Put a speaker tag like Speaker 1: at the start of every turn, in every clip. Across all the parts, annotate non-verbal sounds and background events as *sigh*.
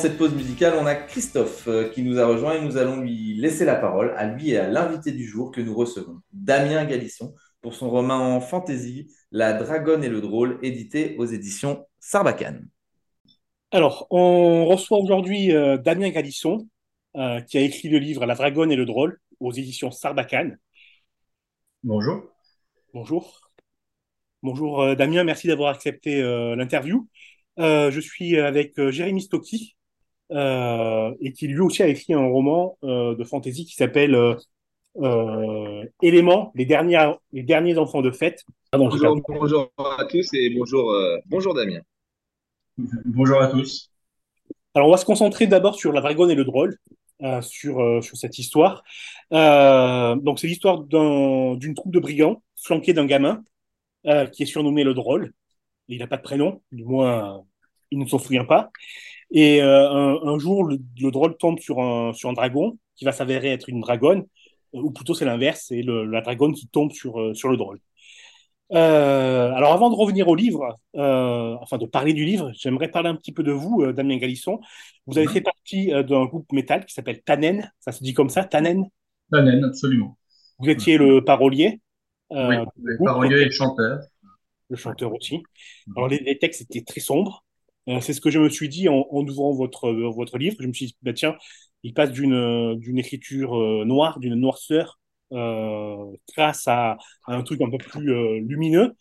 Speaker 1: Cette pause musicale, on a Christophe euh, qui nous a rejoint et nous allons lui laisser la parole à lui et à l'invité du jour que nous recevons, Damien Galisson, pour son roman en fantasy La Dragonne et le Drôle, édité aux éditions Sarbacane.
Speaker 2: Alors, on reçoit aujourd'hui euh, Damien Galisson, euh, qui a écrit le livre La Dragonne et le Drôle aux éditions Sarbacane.
Speaker 3: Bonjour.
Speaker 2: Bonjour. Bonjour euh, Damien, merci d'avoir accepté l'interview. je suis avec Jérémy Stocky, et qui lui aussi a écrit un roman de fantasy qui s'appelle Éléments, les, derniers, les derniers enfants de fête.
Speaker 1: bonjour, bonjour, à tous et bonjour, bonjour Damien.
Speaker 3: Bonjour à tous.
Speaker 2: Alors, on va se concentrer d'abord sur la dragonne et le drôle, euh, sur, euh, sur cette histoire. Euh, donc, c'est l'histoire d'une troupe de brigands flanquée d'un gamin qui est surnommé le drôle. Il n'a pas de prénom, du moins, il ne s'en souvient pas. Et un, jour, le, drôle tombe sur un, sur un dragon qui va s'avérer être une dragonne, ou plutôt c'est l'inverse, c'est la dragonne qui tombe sur, sur le drôle. Euh, alors avant de revenir au livre, euh, enfin de parler du livre, j'aimerais parler un petit peu de vous, euh, Damien Galisson. Vous avez fait partie d'un groupe métal qui s'appelle Tannen, ça se dit comme ça, Tannen?
Speaker 3: Tannen, absolument.
Speaker 2: Vous étiez le parolier
Speaker 3: Oui, le parolier et le chanteur.
Speaker 2: Le chanteur aussi. Alors les, textes étaient très sombres. C'est ce que je me suis dit en, ouvrant votre, votre livre. Je me suis dit, bah, tiens, il passe d'une écriture noire, d'une noirceur euh, grâce à, un truc un peu plus euh, lumineux.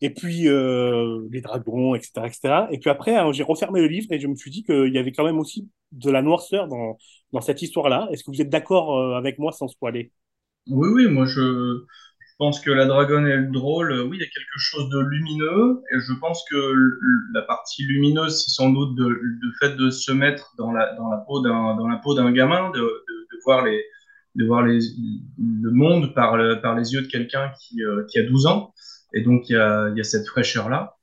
Speaker 2: Et puis euh, les dragons, etc., etc. Et puis après, hein, j'ai refermé le livre et je me suis dit qu'il y avait quand même aussi de la noirceur dans, dans cette histoire-là. Est-ce que vous êtes d'accord avec moi sans spoiler?
Speaker 3: Oui, oui, moi je, pense que la dragonne est le drôle, oui, il y a quelque chose de lumineux, et je pense que la partie lumineuse, c'est sans doute le fait de se mettre dans la, peau d'un, gamin, de, voir le monde par, les yeux de quelqu'un qui, euh, a 12 ans. Et donc, il y a, cette fraîcheur-là.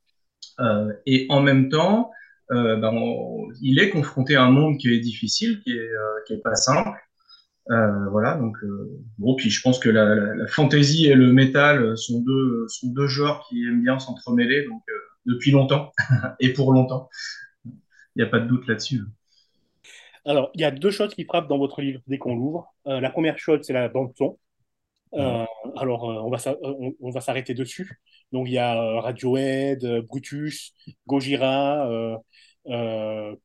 Speaker 3: Euh, et en même temps, euh, ben, il est confronté à un monde qui est difficile, qui est, qui est pas simple. Voilà, donc bon, puis je pense que la, la, fantasy et le métal sont deux, sont deux genres qui aiment bien s'entremêler, donc depuis longtemps *laughs* et pour longtemps. Il n'y a pas de doute là-dessus.
Speaker 2: Alors, il y a deux choses qui frappent dans votre livre dès qu'on l'ouvre. Euh, la première chose, c'est la bande son. Euh, alors, euh, on va, on, va s'arrêter dessus. Donc, il y a Radiohead, Brutus, Gojira,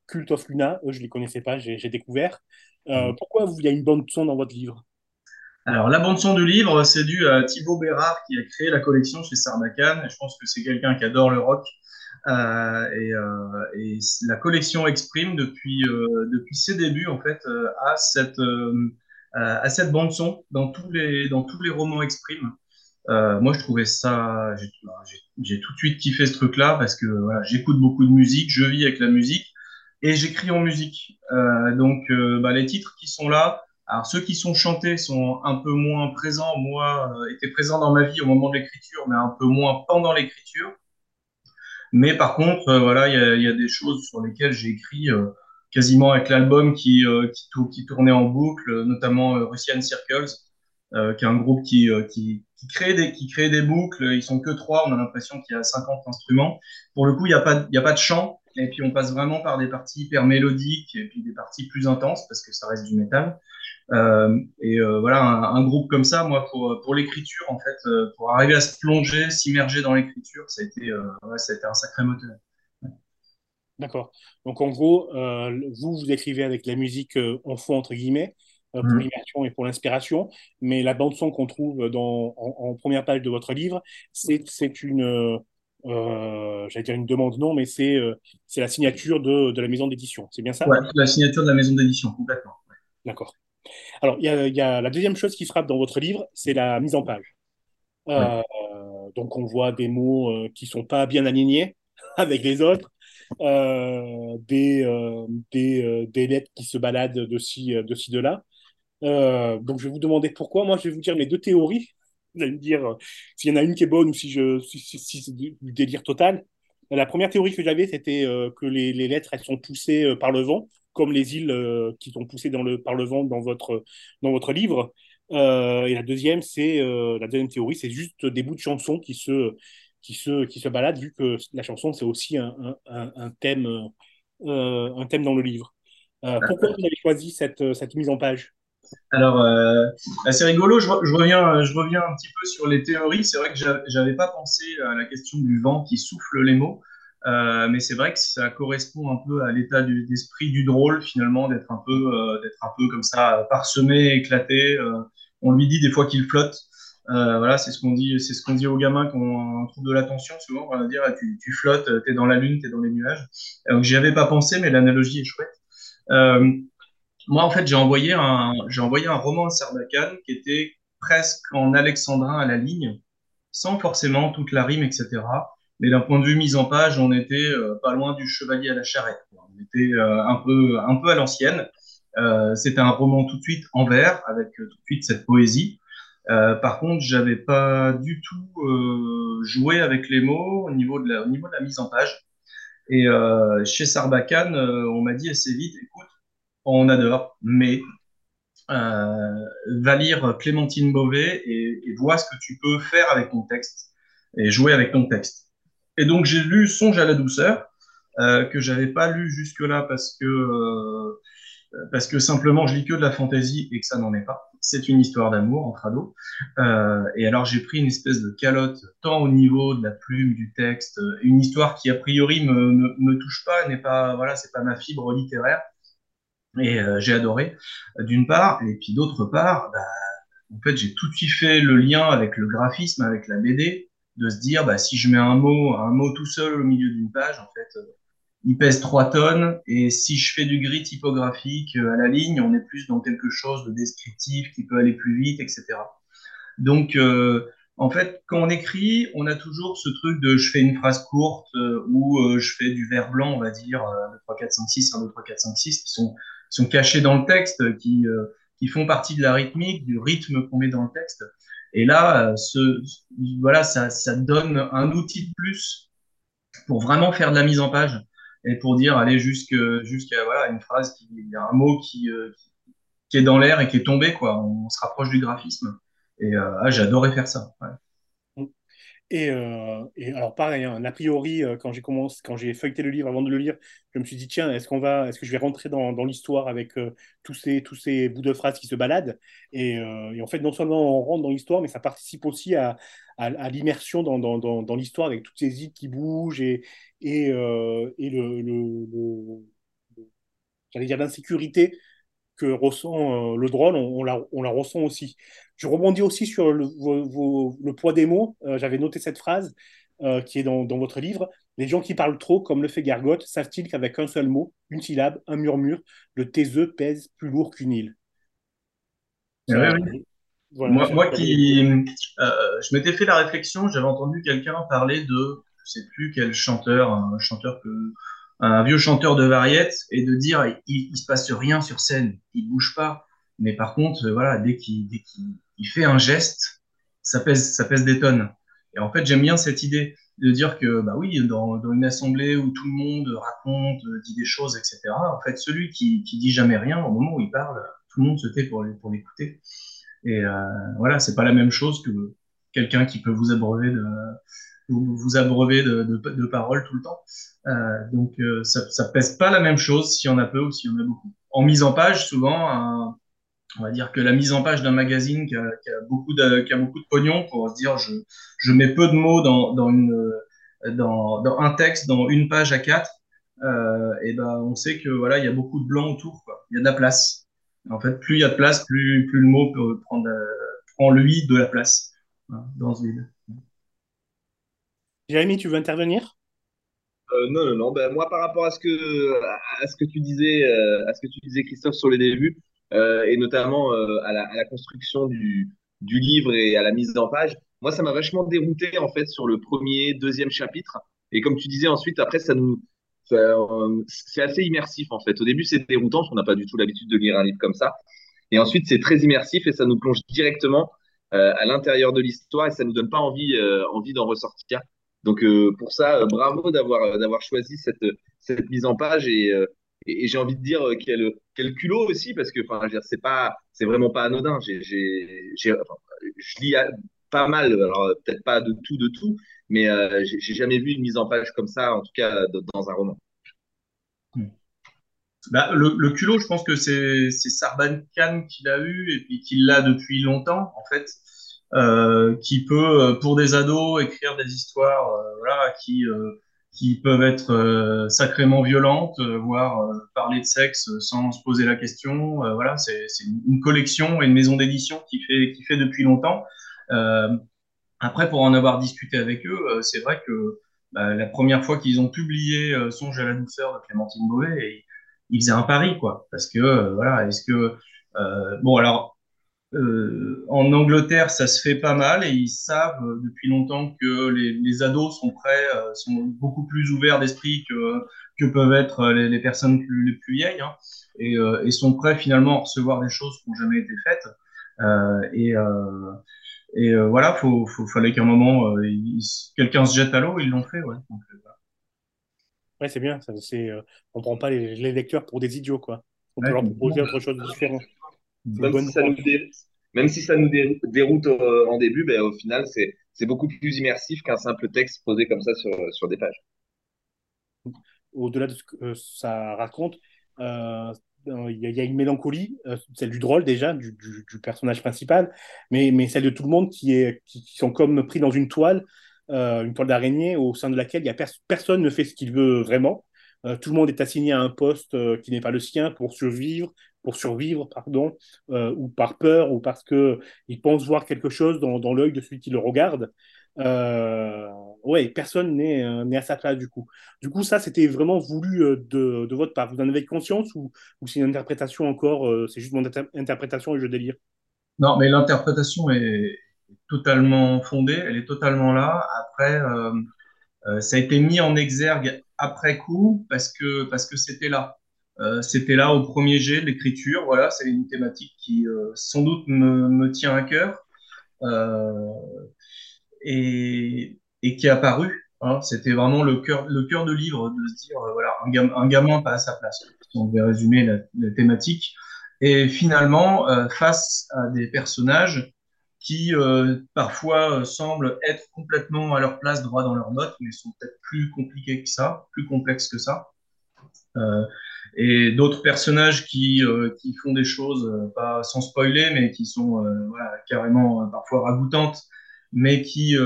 Speaker 2: Cult of Luna. Eux, je ne les connaissais pas, j'ai découvert. Mm. pourquoi il y a une bande son dans votre livre?
Speaker 3: Alors, la bande-son du livre, c'est dû à Thibaut Bérard qui a créé la collection chez Sarbacane. je pense que c'est quelqu'un qui adore le rock. Euh, et, euh, et, la collection Exprime, depuis, euh, depuis ses débuts, en fait, a cette, à cette bande-son dans, tous les, dans tous les romans Exprime. moi, je trouvais ça. J'ai tout de suite kiffé ce truc-là parce que voilà, j'écoute beaucoup de musique, je vis avec la musique et j'écris en musique. Euh, donc, bah, les titres qui sont là, alors ceux qui sont chantés sont un peu moins présents. Moi, euh, étaient présents dans ma vie au moment de l'écriture, mais un peu moins pendant l'écriture. Mais par contre, euh, voilà, il y a, y a, des choses sur lesquelles j'ai écrit euh, quasiment avec l'album qui, euh, qui, qui, tournait en boucle, notamment Russian Circles, qui est un groupe qui, qui, qui, crée des, qui crée des boucles. Ils sont que trois, on a l'impression qu'il y a 50 instruments. Pour le coup, il n'y a, il y a pas de chant. Et puis on passe vraiment par des parties hyper mélodiques et puis des parties plus intenses parce que ça reste du métal. Euh, et euh, voilà, un, groupe comme ça, moi, pour, pour l'écriture, en fait, euh, pour arriver à se plonger, s'immerger dans l'écriture, ça, a été, ouais, ça a été un sacré moteur.
Speaker 2: D'accord. Donc, en gros, vous, vous écrivez avec la musique en fond, entre guillemets, pour mmh. l'immersion et pour l'inspiration, mais la bande-son qu'on trouve dans, en, première page de votre livre, c'est une. J'allais dire une demande, non, mais c'est c'est la signature de, de la maison d'édition. C'est bien ça?
Speaker 3: Ouais, la signature de la maison d'édition, complètement.
Speaker 2: D'accord. Alors, il y, a, la deuxième chose qui frappe dans votre livre, c'est la mise en page. Euh, donc, on voit des mots euh, qui sont pas bien alignés *laughs* avec les autres, euh, des, des, des, lettres qui se baladent de ci, de, ci, de là. donc, je vais vous demander pourquoi. Moi, je vais vous dire mes deux théories. Vous allez me dire s'il y en a une qui est bonne ou si, je, si, si, c'est du délire total. La première théorie que j'avais, c'était que les, les, lettres, elles sont poussées par le vent comme les îles euh, qui sont poussées dans le, par le vent dans votre, dans votre livre. Euh, et la deuxième, c'est euh, la deuxième théorie, c'est juste des bouts de chansons qui se, qui se, qui se baladent, vu que la chanson, c'est aussi un, un, un, thème un thème dans le livre. pourquoi vous avez choisi cette, cette mise en page?
Speaker 3: Alors, euh, c'est rigolo, je, reviens, je reviens un petit peu sur les théories. C'est vrai que j'avais pas pensé à la question du vent qui souffle les mots, euh, mais c'est vrai que ça correspond un peu à l'état d'esprit du drôle, finalement, d'être un, peu, euh, d'être un peu comme ça, parsemé, éclaté. on lui dit des fois qu'il flotte. voilà, c'est ce qu'on dit, c'est ce qu'on dit aux gamins quand on trouve de l'attention. Souvent, on va dire tu, tu flottes, tu es dans la lune, tu es dans les nuages. Donc, j'y avais pas pensé, mais l'analogie est chouette. Moi, en fait, j'ai envoyé un, envoyé un roman à Sarbacane qui était presque en alexandrin à la ligne, sans forcément toute la rime, etc. Mais d'un point de vue mise en page, on était euh, pas loin du chevalier à la charrette. On était euh, un peu, un peu à l'ancienne. Euh, c'était un roman tout de suite en vers, avec tout de suite cette poésie. par contre, j'avais pas du tout joué avec les mots au niveau de la, au niveau de la mise en page. Et chez Sarbacane, on m'a dit assez vite, écoute, on adore, mais euh, va lire Clémentine Beauvais et, vois ce que tu peux faire avec ton texte et jouer avec ton texte. Et donc j'ai lu Songe à la douceur, euh, que j'avais pas lu jusque-là parce que euh, parce que simplement je lis que de la fantaisie et que ça n'en est pas. C'est une histoire d'amour entre ados. Euh, et alors j'ai pris une espèce de calotte tant au niveau de la plume, du texte, une histoire qui a priori me, me, me touche pas, n'est pas voilà, c'est pas ma fibre littéraire. Et euh, j'ai adoré, d'une part. Et puis d'autre part, bah, en fait, j'ai tout de suite fait le lien avec le graphisme, avec la BD, de se dire, bah, si je mets un mot, un mot tout seul au milieu d'une page, en fait, euh, il pèse 3 tonnes. Et si je fais du gris typographique euh, à la ligne, on est plus dans quelque chose de descriptif qui peut aller plus vite, etc. Donc, en fait, quand on écrit, on a toujours ce truc de je fais une phrase courte ou je fais du vert blanc, on va dire, 1, 2, 3, 4, 5, 6, 1, 2, 3, 4, 5, 6, qui sont sont cachés dans le texte, qui, euh, qui font partie de la rythmique, du rythme qu'on met dans le texte. Et là, euh, ce, voilà, ça, ça donne un outil de plus pour vraiment faire de la mise en page et pour dire aller jusqu'à jusqu'à voilà une phrase qui un mot qui, euh, qui est dans l'air et qui est tombé quoi on se rapproche du graphisme et ah, j'adorais faire ça.
Speaker 2: Euh, et, alors pareil, hein, a priori, euh, quand j'ai commencé, quand j'ai feuilleté le livre avant de le lire, je me suis dit tiens, est-ce qu'on va, est-ce que je vais rentrer dans, l'histoire avec euh, tous ces bouts de phrases qui se baladent? Et, en fait, non seulement on rentre dans l'histoire, mais ça participe aussi à, l'immersion dans, l'histoire avec toutes ces îles qui bougent et le, j'allais dire l'insécurité que ressent le drone, on la ressent aussi. Je rebondis aussi sur le, le poids des mots. Euh, j'avais noté cette phrase euh, qui est dans, dans, votre livre. Les gens qui parlent trop, comme le fait Gargotte, savent-ils qu'avec un seul mot, une syllabe, un murmure, le taiseux pèse plus lourd qu'une île?
Speaker 3: Eh moi, qui, euh, je m'étais fait la réflexion, j'avais entendu quelqu'un parler de, je sais plus quel chanteur, un chanteur que, un vieux chanteur de variette, et de dire il, il se passe rien sur scène, il bouge pas. Mais par contre, voilà, dès qu'il dès qu'il il fait un geste, ça pèse, ça pèse des tonnes. Et en fait, j'aime bien cette idée de dire que, bah oui, dans, une assemblée où tout le monde raconte, dit des choses, etc., en fait, celui qui, qui dit jamais rien, au moment où il parle, tout le monde se tait pour, l'écouter. Et euh, voilà, c'est pas la même chose que quelqu'un qui peut vous abreuver de, vous abreuver de, paroles tout le temps. Euh, donc, euh, ça, ça pèse pas la même chose s'il y en a peu ou s'il y en a beaucoup. En mise en page, souvent, un, on va dire que la mise en page d'un magazine qui a, beaucoup de, qui a beaucoup de pognon pour se dire je, je mets peu de mots dans, dans, une, dans, dans un texte, dans une page à quatre, euh, et ben on sait que voilà il y a beaucoup de blanc autour, quoi. il y a de la place. En fait, plus il y a de place, plus, plus le mot peut prendre, prend lui de la place dans ce vide.
Speaker 2: Jérémy, tu veux intervenir?
Speaker 4: Euh, non, non, non. Ben, moi, par rapport à ce que à ce que tu disais, euh, à ce que tu disais, Christophe, sur les débuts, et notamment euh, à la, construction du, livre et à la mise en page. Moi, ça m'a vachement dérouté en fait sur le premier, deuxième chapitre. Et comme tu disais ensuite, après, ça nous, euh, c'est assez immersif en fait. Au début, c'est déroutant parce qu'on n'a pas du tout l'habitude de lire un livre comme ça. Et ensuite, c'est très immersif et ça nous plonge directement euh, à l'intérieur de l'histoire et ça nous donne pas envie, euh, envie d'en ressortir. Donc pour ça, bravo d'avoir d'avoir choisi cette cette mise en page et et, j'ai envie de dire euh, quel, quel culot aussi, parce que enfin, c'est pas, c'est vraiment pas anodin. J'ai, je lis pas mal, alors peut-être pas de tout, de tout, mais euh, j'ai jamais vu une mise en page comme ça, en tout cas dans un roman.
Speaker 3: bah, le, le, culot, je pense que c'est Sarban Khan qui l'a eu et puis qui l'a depuis longtemps, en fait, euh, qui peut, euh, pour des ados, écrire des histoires euh, qui, euh, qui peuvent être euh, sacrément violentes, voire parler de sexe sans se poser la question. voilà, c'est une collection et une maison d'édition qui fait, qui fait depuis longtemps. après, pour en avoir discuté avec eux, c'est vrai que bah, la première fois qu'ils ont publié Songe à la douceur de Clémentine Beauvais, il faisait un pari, quoi. Parce que, euh, voilà, est-ce que. Euh, bon, alors, euh, en Angleterre, ça se fait pas mal et ils savent depuis longtemps que les, les ados sont prêts, sont beaucoup plus ouverts d'esprit que, que peuvent être les, les personnes plus, les plus vieilles hein, et, et, sont prêts finalement à recevoir des choses qui n'ont jamais été faites. et et voilà, faut, faut, fallait qu'à un moment, quelqu'un se jette à l'eau, ils l'ont fait. Ouais. Donc,
Speaker 2: Ouais, c'est bien. Ça, c'est, euh, on prend pas les, les, lecteurs pour des idiots, quoi. On peut leur proposer autre chose de différent.
Speaker 4: Même si, ça nous Même si, ça nous déroute euh, en début, ben, au final, c'est, c'est beaucoup plus immersif qu'un simple texte posé comme ça sur, sur des pages.
Speaker 2: Au-delà de ce que euh, ça raconte, euh, il y, a une mélancolie, celle du drôle déjà, du, du, du, personnage principal, mais, mais celle de tout le monde qui, est, qui, qui sont comme pris dans une toile euh, une toile d'araignée au sein de laquelle il y a personne ne fait ce qu'il veut vraiment. Euh, tout le monde est assigné à un poste euh, qui n'est pas le sien pour survivre, pour survivre, pardon, ou par peur, ou parce que il pense voir quelque chose dans, l'œil de celui qui le regarde. ouais, personne n'est à sa place du coup. Du coup, ça, c'était vraiment voulu de, de, votre part. Vous en avez conscience ou, c'est une interprétation encore, c'est juste mon interprétation et je délire?
Speaker 3: Non, mais l'interprétation est, totalement fondée, elle est totalement là. Après, euh, euh, ça a été mis en exergue après coup parce que parce que c'était là. Euh, c'était là au premier jet de l'écriture. Voilà, c'est une thématique qui sans doute me, tient à cœur et, et qui est apparu. Hein. C'était vraiment le cœur le cœur de livre de se dire voilà un, gamin, un pas à sa place. On devait résumer la, thématique. Et finalement, face à des personnages qui euh, parfois euh, semblent être complètement à leur place droit dans leurs notes, mais sont peut-être plus compliqués que ça, plus complexes que ça. Euh, et d'autres personnages qui, euh, qui font des choses, euh, pas sans spoiler, mais qui sont voilà, carrément parfois ragoûtantes, mais qui,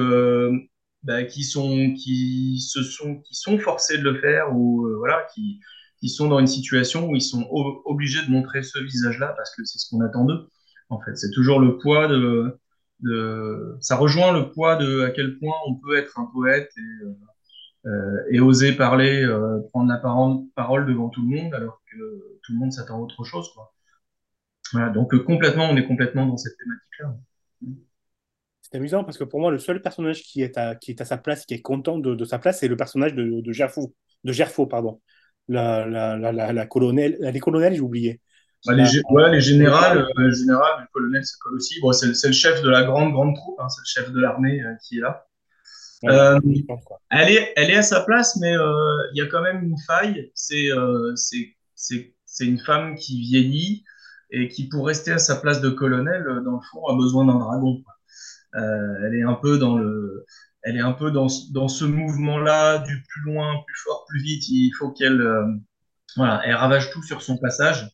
Speaker 3: bah, qui, sont, qui, se sont, qui sont forcés de le faire ou voilà, qui, qui sont dans une situation où ils sont obligés de montrer ce visage-là parce que c'est ce qu'on attend d'eux. En fait, c'est toujours le poids de, de, ça rejoint le poids de à quel point on peut être un poète et, euh, euh et oser parler, euh, prendre la parole, devant tout le monde, alors que tout le monde s'attend à autre chose. Quoi. Voilà, donc euh, complètement, on est complètement dans cette thématique-là.
Speaker 2: C'est amusant parce que pour moi, le seul personnage qui est à, qui est à sa place, qui est content de, de sa place, c'est le personnage de, de Gerfo, de Gerfo, pardon. La, la, la, la, la colonelle, les colonels, j'ai oublié.
Speaker 3: Bah, les, ouais, les générales, euh, le général, le colonel, ça colle aussi. Bon, c'est, le chef de la grande, grande troupe, hein, c'est le chef de l'armée euh, qui est là. Euh, elle, est, elle est à sa place, mais euh, il y a quand même une faille. C'est, euh, une femme qui vieillit et qui, pour rester à sa place de colonel, dans le fond, a besoin d'un dragon. elle est un peu dans le, elle est un peu dans, dans ce mouvement-là du plus loin, plus fort, plus vite. Il faut qu'elle, voilà, elle ravage tout sur son passage.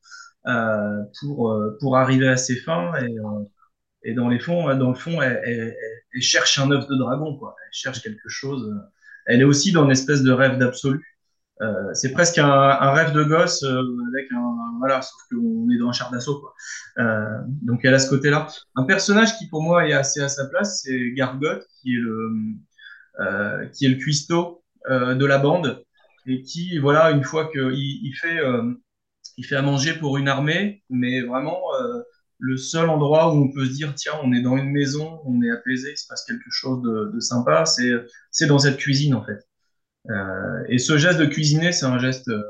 Speaker 3: Euh, pour, euh, pour arriver à ses fins. Et, euh, et dans, les fonds, dans le fond, elle, cherche un œuf de dragon, quoi. Elle cherche quelque chose. Elle est aussi dans une espèce de rêve d'absolu. Euh, c'est presque un, rêve de gosse euh, avec un voilà sauf qu'on est dans un char d'assaut quoi euh, donc elle a ce côté là un personnage qui pour moi est assez à sa place c'est Gargot qui est le qui est le cuistot de la bande et qui voilà une fois qu'il il fait il fait à manger pour une armée, mais vraiment euh, le seul endroit où on peut se dire tiens, on est dans une maison, on est apaisé, il se passe quelque chose de, de sympa, c'est c'est dans cette cuisine en fait. Euh, et ce geste de cuisiner, c'est un geste, euh,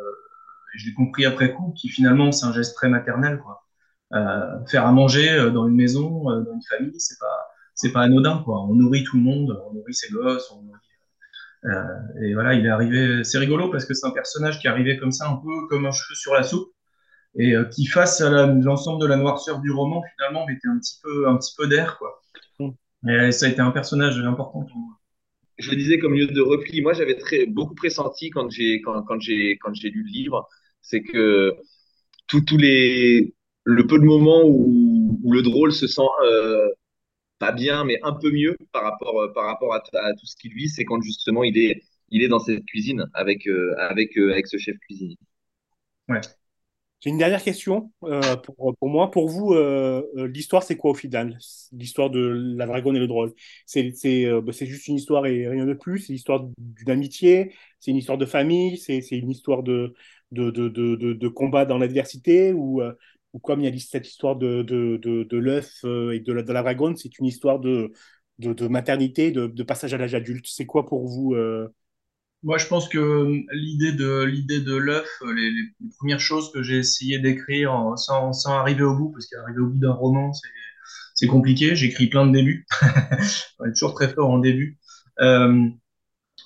Speaker 3: je l'ai compris après coup, qui finalement c'est un geste très maternel quoi. Euh, faire à manger euh, dans une maison, euh, dans une famille, c'est pas c'est pas anodin quoi. On nourrit tout le monde, on nourrit ses gosses, on nourrit euh, et voilà, il est arrivé. C'est rigolo parce que c'est un personnage qui est arrivé comme ça, un peu comme un cheveu sur la soupe et euh, qui face à l'ensemble de la noirceur du roman finalement mettait un petit peu un petit peu d'air quoi. Mm. Et ça a été un personnage important pour moi.
Speaker 4: Je le disais comme lieu de repli. Moi, j'avais très beaucoup pressenti quand j'ai quand, quand j'ai quand j'ai lu le livre C'est que tous les le peu de moments où, où le drôle se sent euh, pas bien, mais un peu mieux par rapport, euh, par rapport à, tout ce qu'il vit, c'est quand justement il est, il est dans cette cuisine avec, euh, avec, euh, avec ce chef cuisinier.
Speaker 2: Ouais. J'ai une dernière question pour, pour, moi. Pour vous, l'histoire, c'est quoi au final? L'histoire de la dragonne et le drôle C'est bah, juste une histoire et rien de plus C'est l'histoire d'une amitié C'est une histoire de famille C'est une histoire de, de, combat dans l'adversité ou, comme il y a cette histoire de, l'œuf euh, et de la, de dragonne, c'est une histoire de, maternité, de, passage à l'âge adulte. C'est quoi pour vous euh...
Speaker 3: Moi, je pense que euh, l'idée de l'idée de l'œuf, euh, les, les, premières choses que j'ai essayé d'écrire sans, sans arriver au bout, parce qu'arriver au bout d'un roman, c'est compliqué. J'écris plein de débuts. *laughs* On est toujours très fort en début. Euh,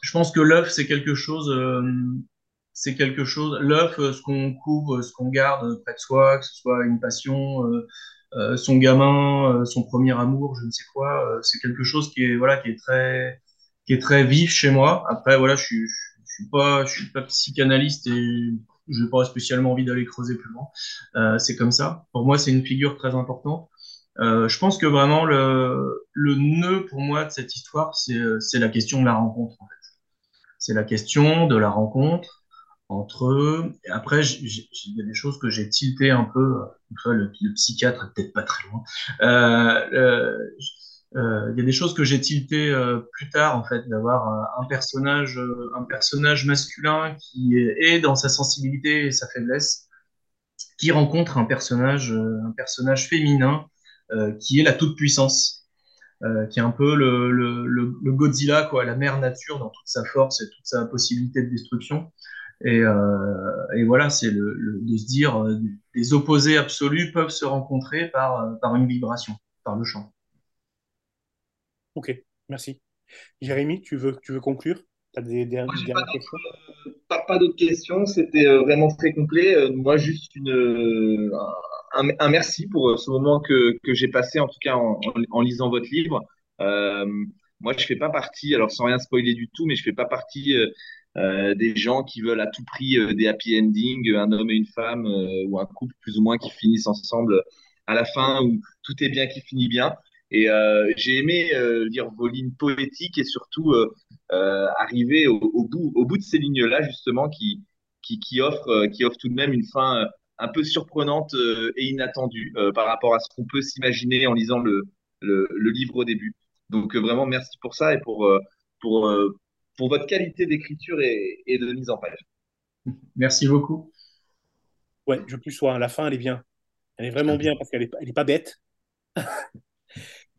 Speaker 3: je pense que l'œuf, c'est quelque chose c'est quelque chose. L'œuf, euh, ce qu'on couvre, ce qu'on garde près de soi, que ce soit une passion, euh, euh, son gamin, son premier amour, je ne sais quoi, c'est quelque chose qui est voilà qui est très qui est très vif chez moi. Après voilà, je suis suis pas psychanalyste et je n'ai pas spécialement envie d'aller creuser plus loin. Euh, c'est comme ça. Pour moi, c'est une figure très importante. Euh, je pense que vraiment le, nœud pour moi de cette histoire, c'est la question de la rencontre. C'est la question de la rencontre entre eux. Et après, il y a des choses que j'ai tilté un peu. le, le, psychiatre est peut-être pas très loin. Euh, euh, euh, il y a des choses que j'ai tilté euh, plus tard, en fait, d'avoir un, personnage, un personnage masculin qui est, dans sa sensibilité et sa faiblesse, qui rencontre un personnage, un personnage féminin qui est la toute puissance. Euh, qui est un peu le, Godzilla, quoi, la mère nature dans toute sa force et toute sa possibilité de destruction. Et, euh, voilà, c'est de se dire euh, les opposés absolus peuvent se rencontrer par, euh, par une vibration, par le chant.
Speaker 2: Ok, merci. Jérémy, tu veux, tu veux conclure? Tu as des, des,
Speaker 4: Moi, dernières questions? Pas, pas d'autres questions, c'était vraiment très complet. Moi, juste une, un, un, merci pour ce moment que, que j'ai passé, en tout cas en, en, en lisant votre livre. Euh, moi, je fais pas partie, alors sans rien spoiler du tout, mais je fais pas partie euh, euh, des gens qui veulent à tout prix euh, des happy endings, un homme et une femme euh, ou un couple plus ou moins qui finissent ensemble à la fin où tout est bien qui finit bien. Et j'ai aimé lire vos lignes poétiques et surtout arriver au, au, bout, au bout de ces lignes-là justement qui, qui, qui, offrent, qui offrent tout de même une fin un peu surprenante et inattendue par rapport à ce qu'on peut s'imaginer en lisant le, le, le, livre au début. Donc vraiment merci pour ça et pour, pour, pour votre qualité d'écriture et, et, de mise en page.
Speaker 3: Merci beaucoup.
Speaker 2: Ouais, je plus sois. La fin, elle est bien. Elle est vraiment bien parce qu'elle n'est elle est pas bête. *laughs*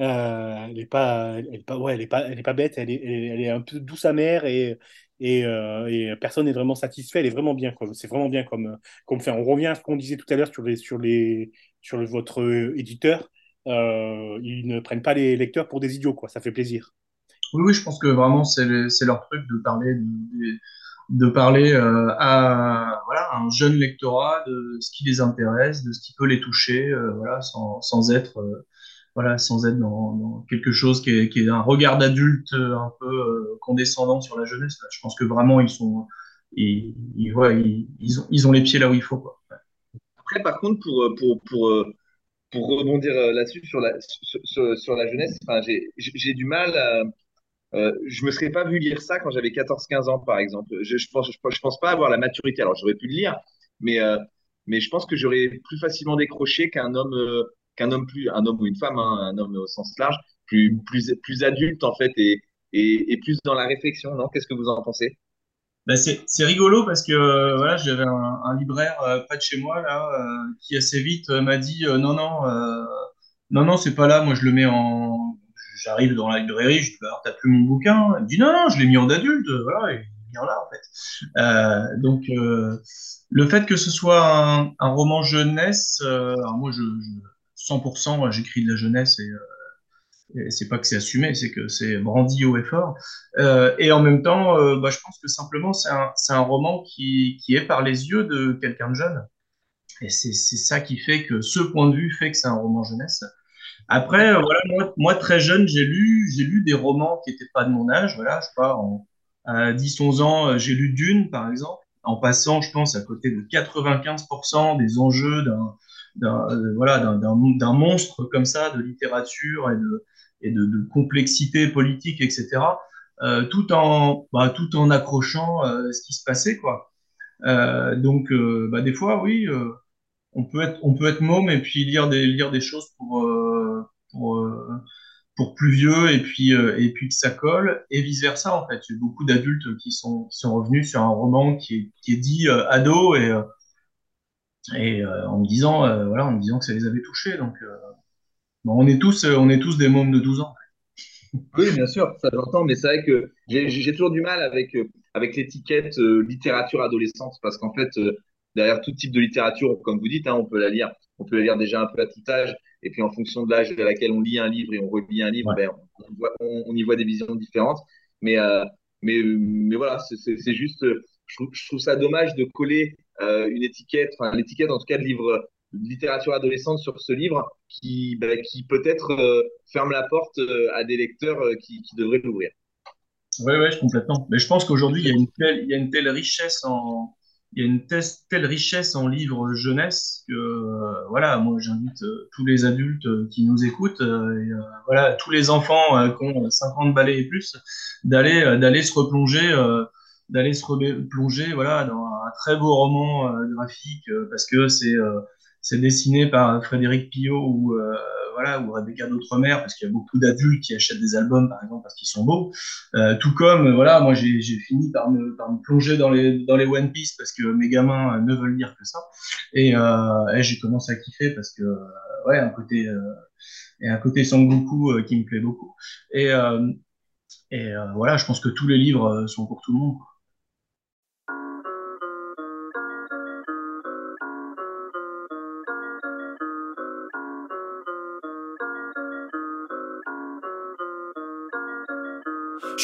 Speaker 2: euh, elle n'est pas, elle est pas, ouais, elle est pas, elle est pas bête. Elle est, elle est un peu douce amère et euh, et personne n'est vraiment satisfait. Elle est vraiment bien. C'est vraiment bien comme comme fait. On revient à ce qu'on disait tout à l'heure sur les sur les sur le, votre éditeur. Euh, ils ne prennent pas les lecteurs pour des idiots, quoi. Ça fait plaisir.
Speaker 3: Oui, je pense que vraiment c'est leur truc de parler de, parler à voilà un jeune lectorat de ce qui les intéresse, de ce qui peut les toucher, voilà, sans, sans être voilà sans être dans, quelque chose qui est, un regard d'adulte euh, un peu euh, condescendant sur la jeunesse. Je pense que vraiment ils sont ils, ils, ont, ils ont les pieds là où il faut.
Speaker 4: Après, par contre, pour, pour, pour, pour rebondir là-dessus sur la, sur, la jeunesse, j'ai du mal à euh, je me serais pas vu lire ça quand j'avais 14-15 ans, par exemple. Je, je, pense, je, pense pas avoir la maturité. Alors, j'aurais pu le lire, mais, euh, mais je pense que j'aurais plus facilement décroché qu'un homme, euh, qu'un homme plus, un homme ou une femme, hein, un homme au sens large, plus, plus, plus adulte, en fait, et, et, plus dans la réflexion, non? Qu'est-ce que vous en pensez?
Speaker 3: Ben c'est rigolo parce que euh, voilà, j'avais un, libraire euh, près de chez moi là euh, qui assez vite m'a dit non non non non c'est pas là moi je le mets en j'arrive dans la librairie, je dis, bah, t'as plus mon bouquin? Elle me dit, non, non, je l'ai mis en adulte, voilà, il vient là, en fait. Donc, le fait que ce soit un, roman jeunesse, alors moi, je 100%, j'écris de la jeunesse et, euh, et c'est pas que c'est assumé, c'est que c'est brandi haut et fort. Euh, et en même temps, euh, bah, je pense que simplement, c'est un, un roman qui, qui est par les yeux de quelqu'un de jeune. Et c'est ça qui fait que ce point de vue fait que c'est un roman jeunesse. Après, voilà, moi, très jeune, j'ai lu, lu des romans qui n'étaient pas de mon âge. Voilà, je sais pas, en, à 10-11 ans, j'ai lu Dune, par exemple. en passant, je pense, à côté de 95% des enjeux d'un d'un voilà d'un monstre comme ça de littérature et de et de complexité politique, etc. Euh, tout en bah, tout en accrochant euh, ce qui se passait quoi. Euh, donc bah, des fois oui, on peut être on peut être môme et puis lire des lire des choses pour pour pour plus vieux et puis et puis que ça colle et vice versa en fait. J'ai beaucoup d'adultes qui sont qui sont revenus sur un roman qui est qui est dit ado et et en me disant voilà en me disant que ça les avait touchés donc bon, on est tous on est tous des mômes de 12 ans.
Speaker 4: Oui, bien sûr, ça j'entends, mais c'est vrai que j'ai toujours du mal avec, euh, avec l'étiquette euh, littérature adolescente, parce qu'en fait, euh, derrière tout type de littérature, comme vous dites, hein, on peut la lire, on peut la lire déjà un peu à tout âge, et puis en fonction de l'âge à laquelle on lit un livre et on relit un livre, ben, on, y voit des visions différentes. Mais, mais, mais voilà, c'est juste, je trouve, je trouve, ça dommage de coller une étiquette, enfin l'étiquette en tout cas de livre littérature adolescente sur ce livre qui, bah, qui peut-être euh, ferme la porte euh, à des lecteurs euh, qui, qui, devraient l'ouvrir.
Speaker 3: Oui, oui, complètement. Mais je pense qu'aujourd'hui, il, y a une telle, richesse en, il y a une telle richesse en livres jeunesse que, voilà, moi, j'invite tous les adultes qui nous écoutent, voilà, tous les enfants qui ont 50 balais et plus, d'aller, d'aller se replonger, d'aller se replonger, voilà, dans un très beau roman graphique, parce que c'est, c'est dessiné par Frédéric Pillot ou euh, voilà ou Rebecca d'Outremer parce qu'il y a beaucoup d'adultes qui achètent des albums par exemple parce qu'ils sont beaux. Euh, tout comme voilà, moi j'ai fini par me, plonger dans les dans les One Piece parce que mes gamins ne veulent lire que ça et, euh, j'ai commencé à kiffer parce que ouais un côté et un côté Sangoku qui me plaît beaucoup et et voilà, je pense que tous les livres sont pour tout le monde.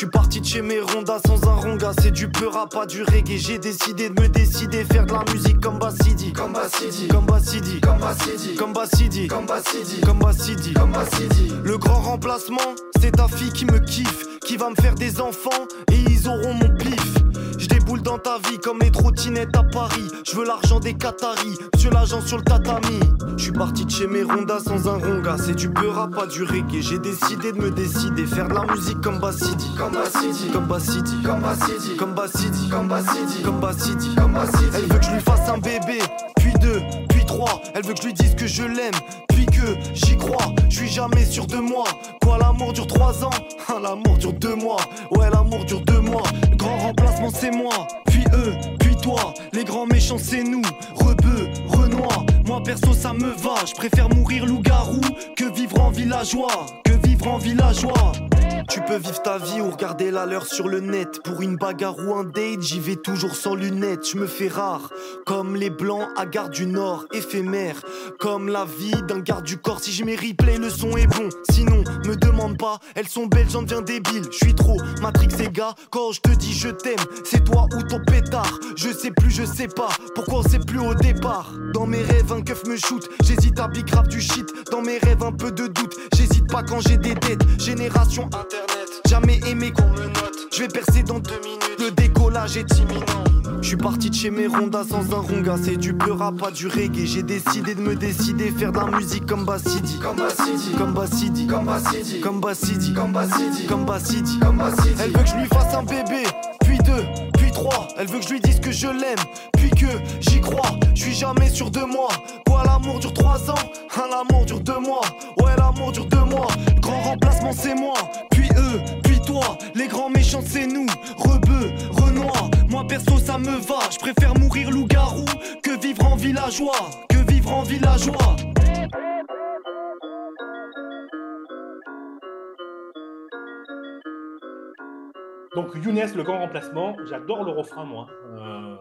Speaker 5: Suis parti de chez mes rondas sans un ronga, c'est du peur pas du reggae. J'ai décidé de me décider, faire de la musique comme Bassidi. Comme Bassidi, comme Bassidi, comme Bassidi, comme Bassidi, comme Bassidi, comme Bassidi, comme Bassidi. Le grand remplacement, c'est ta fille qui me kiffe, qui va me faire des enfants et ils auront mon pif dans ta vie comme les trottinettes à Paris. Je veux l'argent des Qataris, sur l'agent sur le tatami. Je suis parti de chez mes rondas sans un ronga. C'est du beurre pas du reggae. J'ai décidé de me décider, faire de la musique comme Bassidi. Comme Bassidi, comme Bassidi, comme Bassidi, comme Bassidi, comme Bassidi, comme Bassidi, comme Bassidi. Elle veut que je lui fasse un bébé, puis deux, Elle veut que je lui dise que je l'aime, puis que j'y crois. Je suis jamais sûr de moi. Quoi, l'amour dure trois ans? Ah, L'amour dure deux mois. Ouais, l'amour dure deux mois. Le grand remplacement, c'est moi puis eux, puis toi. Les grands méchants, c'est nous. Rebeu, Renoir. Moi, perso, ça me va. Je préfère mourir loup-garou que vivre en villageois. Que vivre en villageois. Tu peux vivre ta vie ou regarder la leur sur le net. Pour une bagarre ou un date, j'y vais toujours sans lunettes. Je me fais rare, comme les blancs à Gare du Nord, éphémère. Comme la vie d'un garde du corps. Si je replay, le son est bon. Sinon, me demande pas, elles sont belles, j'en deviens débile. Je suis trop Matrix et gars. Quand je te dis je t'aime, c'est toi ou ton pétard. Je sais plus, je sais pas. Pourquoi on sait plus au départ Dans mes rêves, keuf me shoot. J'hésite à big rap du shit. Dans mes rêves, un peu de doute. J'hésite pas quand j'ai des dettes. Génération Jamais aimé qu'on me note. Je vais percer dans deux minutes. Le décollage est imminent. Je suis parti de chez mes rondas sans un ronga, c'est du pleura, pas du reggae. J'ai décidé de me décider, faire de la musique comme Bassidi. Comme Bassidi, comme Bassidi, comme Bassidi, comme Bassidi, comme Bassidi, comme Bassidi, comme Bassidi. Elle veut que je lui fasse un bébé, Elle veut que je lui dise que je l'aime, puis que j'y crois. Je suis jamais sûr de moi. Quoi, l'amour dure trois ans, hein, l'amour dure deux mois. Ouais, l'amour dure deux mois. Le grand remplacement, c'est moi, puis eux, puis toi. Les grands méchants, c'est nous. Rebeu, Renoir. Moi, perso, ça me va. Je préfère mourir loup-garou que vivre en villageois. Que vivre en villageois.
Speaker 2: Donc Younes, le grand remplacement, j'adore le refrain, moi. Euh,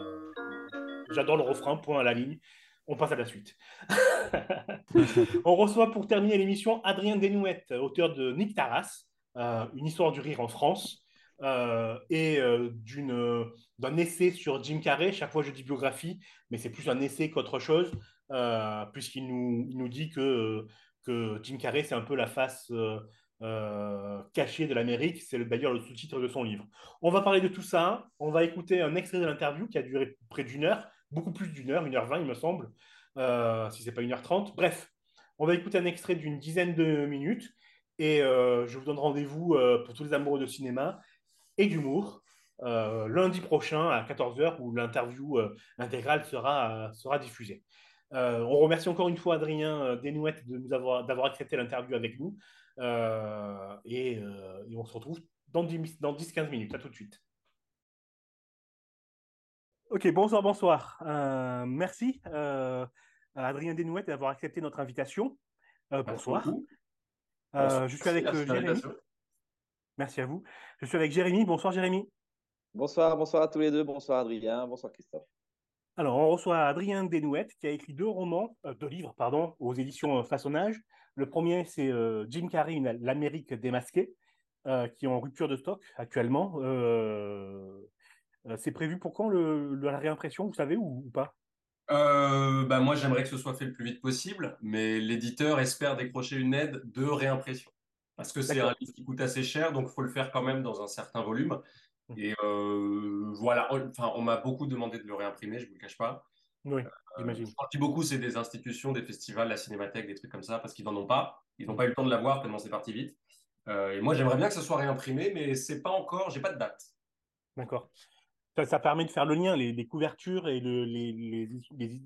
Speaker 2: j'adore le refrain, point à la ligne. On passe à la suite. *laughs* On reçoit pour terminer l'émission Adrien Desnouettes, auteur de Nick Taras, euh, une histoire du rire en France, euh, et d'un essai sur Jim Carrey. Chaque fois, je dis biographie, mais c'est plus un essai qu'autre chose, puisqu'il nous, nous dit que, que Jim Carrey, c'est un peu la face cachés de l'Amérique. C'est d'ailleurs le sous-titre de son livre. On va parler de tout ça. On va écouter un extrait de l'interview qui a duré près d'une heure, beaucoup plus d'une heure, une heure vingt, il me semble, si c'est pas une heure trente. Bref, on va écouter un extrait d'une dizaine de minutes et je vous donne rendez-vous pour tous les amoureux de cinéma et d'humour euh, lundi prochain à 14h où l'interview euh, intégrale sera, sera diffusée. Euh, on remercie encore une fois Adrien Desnouettes d'avoir accepté l'interview avec nous et, et, on se retrouve dans 10-15 minutes. À tout de suite. Ok, bonsoir, bonsoir. merci à Adrien Desnouettes d'avoir accepté notre invitation. bonsoir. bonsoir. Je suis avec Jérémy. Merci à vous. Je suis avec Jérémy. Bonsoir Jérémy.
Speaker 6: Bonsoir, bonsoir à tous les deux. Bonsoir Adrien, bonsoir Christophe.
Speaker 2: Alors, on reçoit Adrien Desnouettes qui a écrit deux romans, euh, deux livres, pardon, aux éditions euh, Façonnage. Le premier, c'est euh, Jim Carrey, l'Amérique démasquée, qui est en rupture de stock actuellement. c'est prévu pour quand le, la réimpression, vous savez, ou, pas?
Speaker 7: Bah moi, j'aimerais que ce soit fait le plus vite possible, mais l'éditeur espère décrocher une aide de réimpression. Parce que c'est un livre qui coûte assez cher, donc il faut le faire quand même dans un certain volume. Et euh, voilà, enfin, on m'a beaucoup demandé de le réimprimer, je ne vous le cache pas.
Speaker 2: Oui, euh, j'imagine.
Speaker 7: je dis beaucoup, c'est des institutions, des festivals, la cinémathèque, des trucs comme ça, parce qu'ils n'en ont pas. Ils n'ont pas eu le temps de l'avoir tellement c'est parti vite. Euh, et moi, j'aimerais bien que ce soit réimprimé, mais c'est pas encore, j'ai pas de date.
Speaker 2: D'accord. Ça, permet de faire le lien, les, couvertures et le, les, les,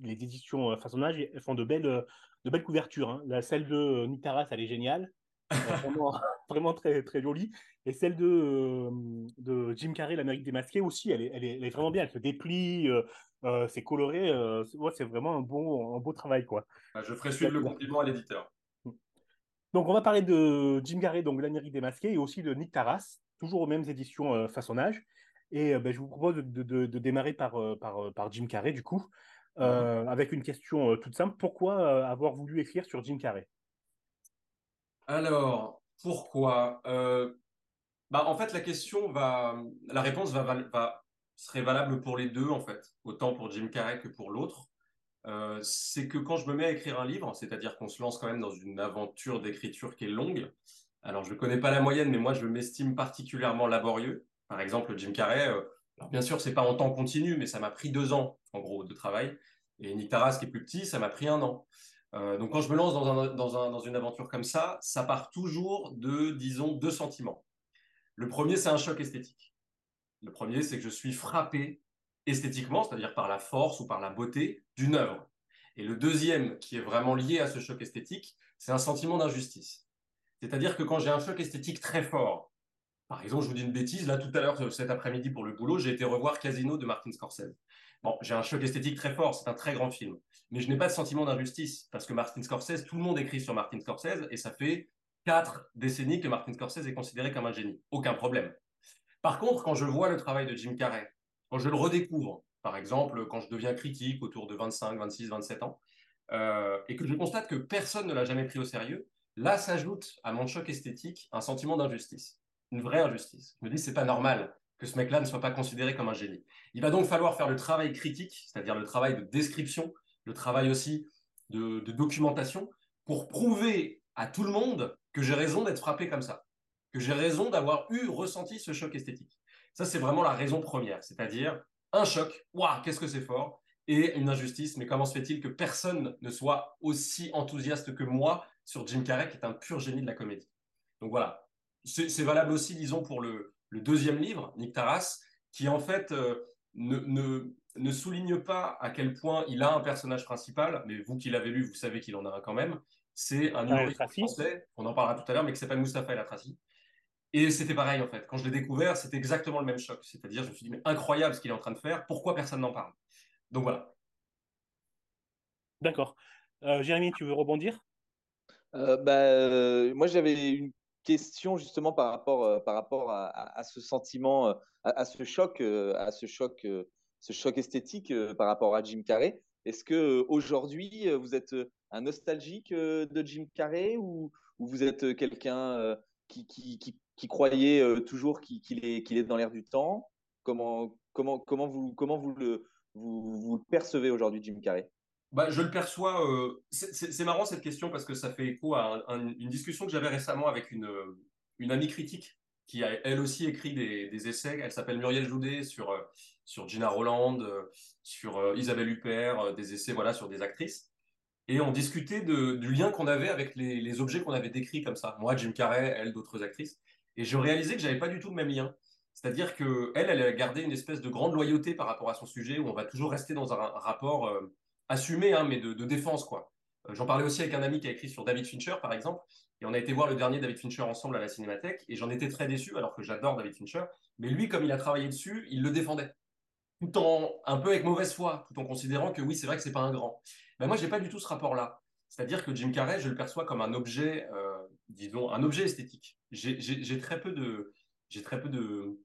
Speaker 2: les, éditions façonnage elles font de belles, de belles couvertures. Hein. La, celle de Nitaras, elle est géniale. *laughs* vraiment, vraiment, très, très jolie. Et celle de, euh, de Jim Carrey, l'Amérique démasquée aussi, elle est, elle, est, elle est, vraiment bien. Elle se déplie, euh, euh c'est coloré. Euh, c'est vraiment un beau, un beau travail. Quoi.
Speaker 7: Bah, je ferai suivre le compliment à l'éditeur.
Speaker 2: Donc, on va parler de Jim Carrey, donc l'Amérique démasquée, et aussi de Nick Taras, toujours aux mêmes éditions façonnage. Et ben, je vous propose de, de, de démarrer par, par, par, Jim Carrey, du coup, avec une question toute simple. Pourquoi avoir voulu écrire sur Jim Carrey?
Speaker 7: Alors, pourquoi? Euh, bah, En fait, la question va, la réponse va, va, serait valable pour les deux, en fait, autant pour Jim Carrey que pour l'autre. Euh, c'est que quand je me mets à écrire un livre, c'est-à-dire qu'on se lance quand même dans une aventure d'écriture qui est longue, alors je ne connais pas la moyenne, mais moi je m'estime particulièrement laborieux. Par exemple, Jim Carrey, euh, alors bien sûr, c'est pas en temps continu, mais ça m'a pris deux ans, en gros, de travail. Et Nick Taras, qui est plus petit, ça m'a pris un an. Euh, donc quand je me lance dans, un, dans, un, dans, une aventure comme ça, ça part toujours de, disons, deux sentiments. Le premier, c'est un choc esthétique. Le premier, c'est que je suis frappé esthétiquement, c'est-à-dire par la force ou par la beauté d'une œuvre. Et le deuxième, qui est vraiment lié à ce choc esthétique, c'est un sentiment d'injustice. C'est-à-dire que quand j'ai un choc esthétique très fort, par exemple, je vous dis une bêtise, là tout à l'heure, cet après-midi pour le boulot, j'ai été revoir Casino de Martin Scorsese. Bon, j'ai un choc esthétique très fort, c'est un très grand film. Mais je n'ai pas de sentiment d'injustice, parce que Martin Scorsese, tout le monde écrit sur Martin Scorsese, et ça fait quatre décennies que Martin Scorsese est considéré comme un génie. Aucun problème. Par contre, quand je vois le travail de Jim Carrey, quand je le redécouvre, par exemple, quand je deviens critique autour de 25, 26, 27 ans, euh, et que je constate que personne ne l'a jamais pris au sérieux, là s'ajoute à mon choc esthétique un sentiment d'injustice, une vraie injustice. Je me dis, c'est pas normal que ce mec-là ne soit pas considéré comme un génie. Il va donc falloir faire le travail critique, c'est-à-dire le travail de description, le travail aussi de, documentation, pour prouver à tout le monde que j'ai raison d'être frappé comme ça, que j'ai raison d'avoir eu ressenti ce choc esthétique. Ça, c'est vraiment la raison première, c'est-à-dire un choc, waouh, qu'est-ce que c'est fort, et une injustice, mais comment se fait-il que personne ne soit aussi enthousiaste que moi sur Jim Carrey, qui est un pur génie de la comédie? Donc voilà, c'est valable aussi, disons, pour le, le deuxième livre, Nick Taras, qui en fait euh, ne, ne, souligne pas à quel point il a un personnage principal, mais vous qui l'avez lu, vous savez qu'il en a un quand même. C'est un humoriste français, on en parlera tout à l'heure, mais qui s'appelle Moustapha El Atrassi. Et c'était pareil en fait. Quand je l'ai découvert, c'était exactement le même choc. C'est-à-dire, je me suis dit, mais incroyable ce qu'il est en train de faire, pourquoi personne n'en parle? Donc voilà.
Speaker 2: D'accord. Euh, Jérémy, tu veux rebondir?
Speaker 6: Euh, bah, Moi, j'avais une question justement par rapport, euh, par rapport à, ce sentiment, euh, à, ce choc, euh, à ce choc, ce choc esthétique par rapport à Jim Carrey. Est-ce que aujourd'hui vous êtes un nostalgique de Jim Carrey ou, vous êtes quelqu'un qui, qui, qui, croyait toujours qu'il est, dans l'air du temps comment, vous, le, percevez aujourd'hui, Jim Carrey?
Speaker 7: Bah, je le perçois. euh, c'est marrant cette question parce que ça fait écho à un- un- une discussion que j'avais récemment avec une, euh, amie critique qui a elle aussi écrit des, essais. Elle s'appelle Muriel Joudet sur, euh, Gina Roland, euh, sur euh, Isabelle Huppert, euh, des essais voilà, sur des actrices. Et on discutait du lien qu'on avait avec les, les objets qu'on avait décrits comme ça. Moi, Jim Carrey, elle, d'autres actrices. Et je réalisais que j'avais pas du tout le même lien. C'est-à-dire que elle, elle a gardé une espèce de grande loyauté par rapport à son sujet, où on va toujours rester dans un, rapport euh, assumé, hein, mais de, de défense, quoi. Euh, J'en parlais aussi avec un ami qui a écrit sur David Fincher, par exemple, et on a été voir le dernier David Fincher ensemble à la Cinémathèque, et j'en étais très déçu, alors que j'adore David Fincher. Mais lui, comme il a travaillé dessus, il le défendait, tout en un peu avec mauvaise foi, tout en considérant que oui, c'est vrai que c'est pas un grand. Ben moi, j'ai pas du tout ce rapport-là. C'est-à-dire que Jim Carrey, je le perçois comme un objet, euh, disons, un objet esthétique. J'ai très peu de, j'ai très peu de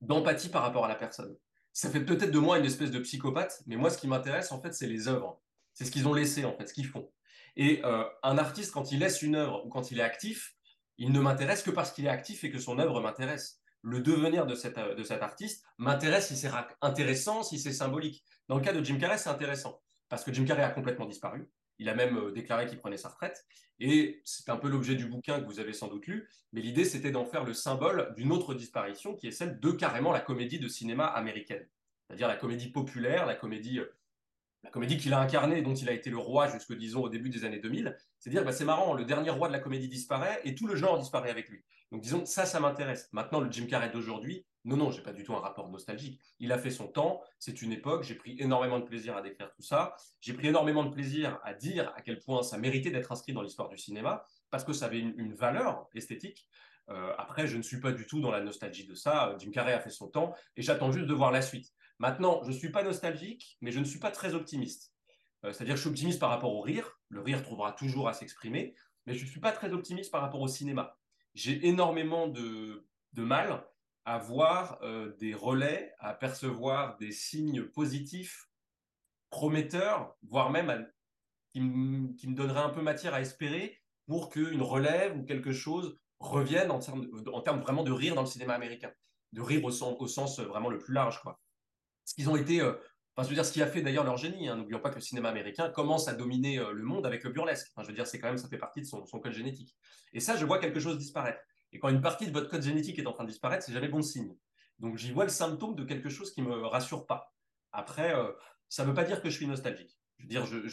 Speaker 7: d'empathie par rapport à la personne. Ça fait peut-être de moi une espèce de psychopathe, mais moi, ce qui m'intéresse, en fait, c'est les œuvres. C'est ce qu'ils ont laissé, en fait, ce qu'ils font. Et euh, un artiste, quand il laisse une œuvre ou quand il est actif, il ne m'intéresse que parce qu'il est actif et que son œuvre m'intéresse. Le devenir de, cette, de cet artiste m'intéresse si c'est intéressant, si c'est symbolique. Dans le cas de Jim Carrey, c'est intéressant parce que Jim Carrey a complètement disparu. Il a même euh, déclaré qu'il prenait sa retraite. Et c'est un peu l'objet du bouquin que vous avez sans doute lu. Mais l'idée, c'était d'en faire le symbole d'une autre disparition qui est celle de carrément la comédie de cinéma américaine. C'est-à-dire la comédie populaire, la comédie, euh, la comédie qu'il a incarnée, dont il a été le roi jusque, disons, au début des années 2000. C'est dire, bah, c'est marrant, le dernier roi de la comédie disparaît et tout le genre disparaît avec lui. Donc, disons, ça, ça m'intéresse. Maintenant, le Jim Carrey d'aujourd'hui, non, non, j'ai pas du tout un rapport nostalgique. Il a fait son temps, c'est une époque, j'ai pris énormément de plaisir à décrire tout ça. J'ai pris énormément de plaisir à dire à quel point ça méritait d'être inscrit dans l'histoire du cinéma, parce que ça avait une, valeur esthétique. Euh, après, je ne suis pas du tout dans la nostalgie de ça. Jim Carrey a fait son temps et j'attends juste de voir la suite. Maintenant, je ne suis pas nostalgique, mais je ne suis pas très optimiste. Euh, C'est-à-dire que je suis optimiste par rapport au rire. Le rire trouvera toujours à s'exprimer, mais je ne suis pas très optimiste par rapport au cinéma. J'ai énormément de, mal à voir euh, des relais, à percevoir des signes positifs, prometteurs, voire même qui, me, donneraient un peu matière à espérer pour qu'une relève ou quelque chose revienne en termes, en termes vraiment de rire dans le cinéma américain, de rire au, sens, au sens vraiment le plus large. Quoi. Qu'ils ont été, euh, enfin, je veux dire, ce qui a fait d'ailleurs leur génie. Hein. N'oublions pas que le cinéma américain commence à dominer euh, le monde avec le burlesque. Enfin, je veux dire, c'est quand même, ça fait partie de son, code génétique. Et ça, je vois quelque chose disparaître. Et quand une partie de votre code génétique est en train de disparaître, c'est jamais bon signe. Donc j'y vois le symptôme de quelque chose qui me rassure pas. Après, euh, ça ne veut pas dire que je suis nostalgique. Je veux dire, je,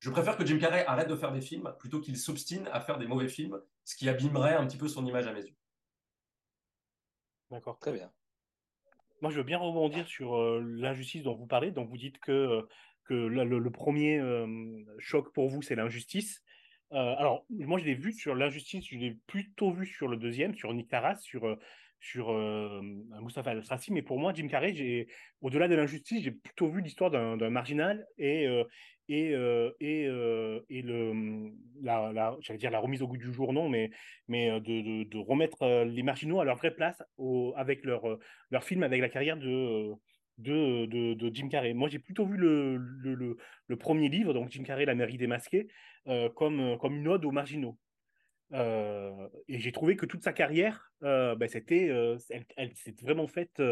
Speaker 7: je préfère que Jim Carrey arrête de faire des films plutôt qu'il s'obstine à faire des mauvais films, ce qui abîmerait un petit peu son image à mes yeux.
Speaker 2: D'accord.
Speaker 6: Très bien.
Speaker 2: Moi, je veux bien rebondir sur euh, l'injustice dont vous parlez. Donc, vous dites que, euh, que le, premier euh, choc pour vous, c'est l'injustice. Alors, moi, je l'ai vu sur l'injustice, je l'ai plutôt vu sur le deuxième, sur Nick Taras, sur, sur euh, Moustapha Al-Sassi. Mais pour moi, Jim Carrey, au-delà de l'injustice, j'ai plutôt vu l'histoire d'un, marginal et, euh, et, euh, euh, et le, la, dire la remise au goût du jour, non, mais, mais de, de, remettre les marginaux à leur vraie place avec leur, leur film, avec la carrière de de, de, Jim Carrey. Moi, j'ai plutôt vu le, le, premier livre, donc Jim Carrey, La mairie démasquée, comme, comme une ode aux marginaux. Euh, et j'ai trouvé que toute sa carrière, euh, ben, c'était, elle, elle s'est vraiment faite,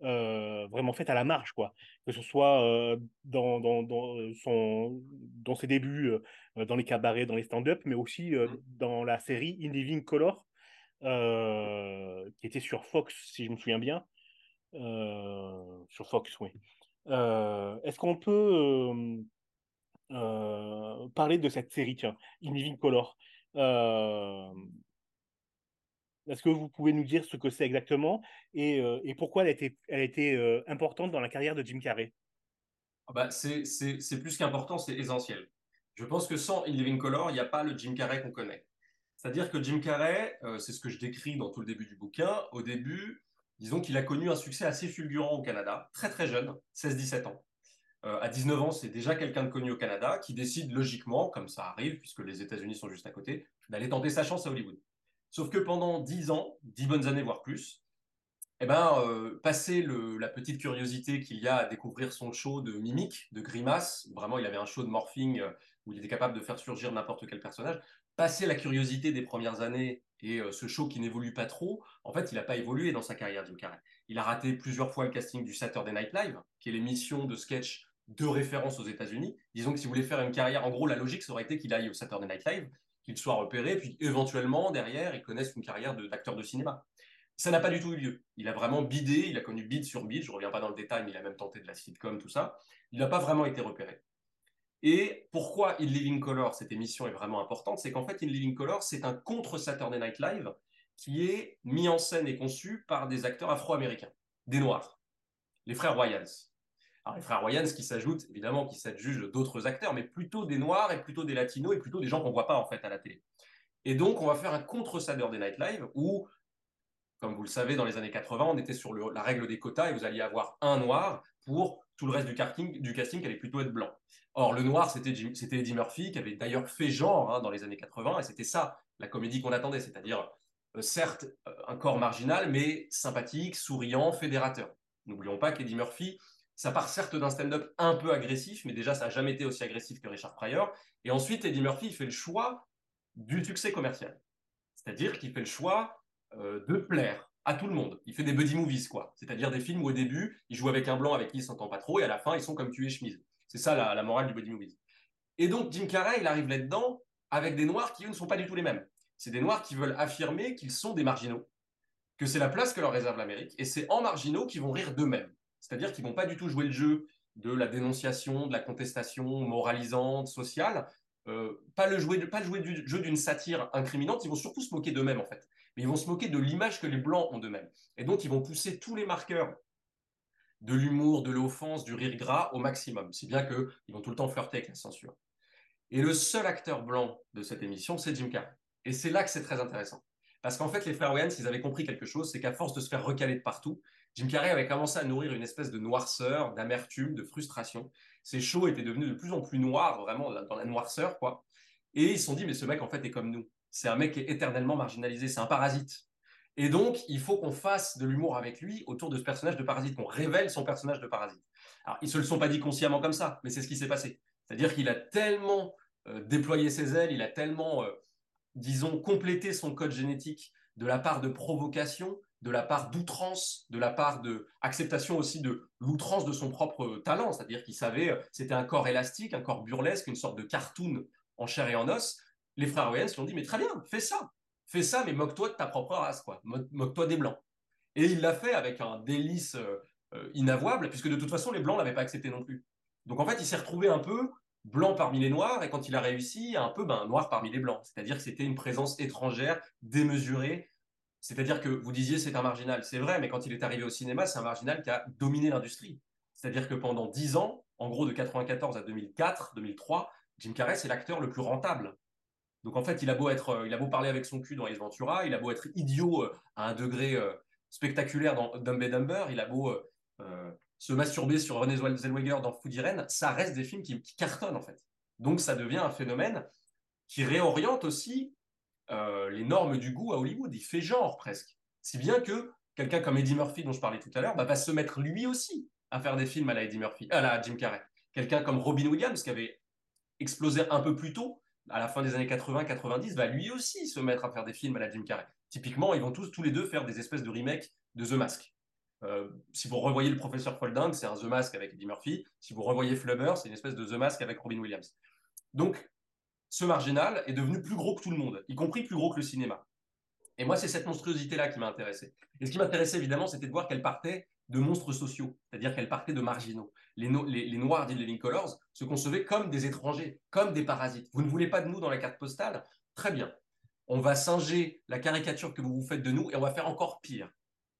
Speaker 2: vraiment faite à la marge, quoi. Que ce soit dans, dans, dans, son, dans ses débuts, dans les cabarets, dans les stand-up, mais aussi dans la série In Living Color, qui était sur Fox, si je me souviens bien. Euh, sur Fox, oui. Euh, Est-ce qu'on peut euh, parler de cette série, tiens, In Living Color? Est-ce que vous pouvez nous dire ce que c'est exactement et, et, pourquoi elle a été, été importante dans la carrière de Jim Carrey?
Speaker 7: Bah, C'est plus qu'important, c'est essentiel. Je pense que sans In Living Color, il n'y a pas le Jim Carrey qu'on connaît. C'est-à-dire que Jim Carrey, c'est ce que je décris dans tout le début du bouquin, au début, disons qu'il a connu un succès assez fulgurant au Canada, très très jeune, 16-17 ans. Euh, à 19 ans, c'est déjà quelqu'un de connu au Canada qui décide logiquement, comme ça arrive, puisque les États-Unis sont juste à côté, d'aller tenter sa chance à Hollywood. Sauf que pendant 10 ans, 10 bonnes années, voire plus, eh ben, euh, passer la petite curiosité qu'il y a à découvrir son show de mimique, de grimace, vraiment il avait un show de morphing euh, où il était capable de faire surgir n'importe quel personnage, passer la curiosité des premières années et ce show qui n'évolue pas trop, en fait, il n'a pas évolué dans sa carrière, Jim Carrey. Il a raté plusieurs fois le casting du Saturday Night Live, qui est l'émission de sketch de référence aux États-Unis. Disons que si vous voulez faire une carrière, en gros, la logique, ça aurait été qu'il aille au Saturday Night Live, qu'il soit repéré, puis éventuellement, derrière, il connaisse une carrière d'acteur de, cinéma. Ça n'a pas du tout eu lieu. Il a vraiment bidé, il a connu bid sur bid, je ne reviens pas dans le détail, mais il a même tenté de la sitcom, tout ça. Il n'a pas vraiment été repéré. Et pourquoi In Living Color, cette émission est vraiment importante, c'est qu'en fait, In Living Color, c'est un contre Saturday Night Live qui est mis en scène et conçu par des acteurs afro-américains, des Noirs, les frères Royals. Alors, les frères Royals qui s'ajoutent, évidemment, qui s'adjugent d'autres acteurs, mais plutôt des Noirs et plutôt des Latinos et plutôt des gens qu'on ne voit pas en fait à la télé. Et donc, on va faire un contre Saturday Night Live où, comme vous le savez, dans les années 80, on était sur la règle des quotas et vous alliez avoir un Noir pour tout le reste du casting, du casting qui allait plutôt être blanc. Or, le Noir, c'était Eddie Murphy, qui avait d'ailleurs fait genre hein, dans les années 80, et c'était ça, la comédie qu'on attendait, c'est-à-dire euh, certes euh, un corps marginal, mais sympathique, souriant, fédérateur. N'oublions pas qu'Eddie Murphy, ça part certes d'un stand-up un peu agressif, mais déjà ça n'a jamais été aussi agressif que Richard Pryor. Et ensuite, Eddie Murphy fait le choix du succès commercial. C'est-à-dire qu'il fait le choix euh, de plaire à tout le monde. Il fait des buddy movies, quoi. C'est-à-dire des films où au début, il joue avec un blanc avec qui il s'entend pas trop, et à la fin, ils sont comme tu es chemise. C'est ça la, la, morale du buddy movies. Et donc, Jim Carrey, il arrive là-dedans avec des noirs qui, eux, ne sont pas du tout les mêmes c'est des Noirs qui veulent affirmer qu'ils sont des marginaux, que c'est la place que leur réserve l'Amérique, et c'est en marginaux qu'ils vont rire d'eux-mêmes. C'est-à-dire qu'ils vont pas du tout jouer le jeu de la dénonciation, de la contestation moralisante, sociale, euh, pas, le jouer, pas le jouer du jeu d'une satire incriminante, ils vont surtout se moquer d'eux-mêmes en fait. Mais ils vont se moquer de l'image que les Blancs ont d'eux-mêmes. Et donc ils vont pousser tous les marqueurs de l'humour, de l'offense, du rire gras au maximum. Si bien qu'ils vont tout le temps flirter avec la censure. Et le seul acteur blanc de cette émission, c'est Jim Carrey. Et c'est là que c'est très intéressant. Parce qu'en fait, les frères Wayans, ils avaient compris quelque chose, c'est qu'à force de se faire recaler de partout, Jim Carrey avait commencé à nourrir une espèce de noirceur, d'amertume, de frustration. Ses shows étaient devenus de plus en plus noirs, vraiment dans la noirceur, quoi. Et ils se sont dit, mais ce mec, en fait, est comme nous. C'est un mec qui est éternellement marginalisé, c'est un parasite. Et donc, il faut qu'on fasse de l'humour avec lui autour de ce personnage de parasite, qu'on révèle son personnage de parasite. Alors, ils se le sont pas dit consciemment comme ça, mais c'est ce qui s'est passé. C'est-à-dire qu'il a tellement euh, déployé ses ailes, il a tellement euh, disons, compléter son code génétique de la part de provocation, de la part d'outrance, de la part de acceptation aussi de l'outrance de son propre talent, c'est-à-dire qu'il savait, euh, c'était un corps élastique, un corps burlesque, une sorte de cartoon en chair et en os. Les frères Wayans lui ont dit, mais très bien, fais ça, fais ça, mais moque-toi de ta propre race, quoi, moque-toi des blancs. Et il l'a fait avec un délice euh, euh, inavouable, puisque de toute façon, les blancs l'avaient pas accepté non plus. Donc en fait, il s'est retrouvé un peu blanc parmi les noirs, et quand il a réussi, un peu ben, noir parmi les blancs. C'est-à-dire que c'était une présence étrangère, démesurée. C'est-à-dire que vous disiez c'est un marginal, c'est vrai, mais quand il est arrivé au cinéma, c'est un marginal qui a dominé l'industrie. C'est-à-dire que pendant dix ans, en gros de 94 à 2004, 2003, Jim Carrey c'est l'acteur le plus rentable. Donc en fait, il a beau être, euh, il a beau parler avec son cul dans Ace Ventura, il a beau être idiot euh, à un degré euh, spectaculaire dans Dumb and Dumber, il a beau se masturber sur René Zellweger dans Food Irene, ça reste des films qui, cartonnent en fait. Donc ça devient un phénomène qui réoriente aussi euh, les normes du goût à Hollywood. Il fait genre presque. Si bien que quelqu'un comme Eddie Murphy, dont je parlais tout à l'heure, bah, va se mettre lui aussi à faire des films à la Eddie Murphy, à la Jim Carrey. Quelqu'un comme Robin Williams, qui avait explosé un peu plus tôt, à la fin des années 80-90, va lui aussi se mettre à faire des films à la Jim Carrey. Typiquement, ils vont tous, tous les deux faire des espèces de remakes de The Mask. Euh, si vous revoyez le professeur Folding, c'est un The Mask avec Eddie Murphy. Si vous revoyez Flubber, c'est une espèce de The Mask avec Robin Williams. Donc, ce marginal est devenu plus gros que tout le monde, y compris plus gros que le cinéma. Et moi, c'est cette monstruosité-là qui m'a intéressé. Et ce qui m'intéressait évidemment, c'était de voir qu'elle partait de monstres sociaux, c'est-à-dire qu'elle partait de marginaux. Les, les, Noirs d'In Living Colors se concevaient comme des étrangers, comme des parasites. Vous ne voulez pas de nous dans la carte postale? Très bien. On va singer la caricature que vous vous faites de nous et on va faire encore pire.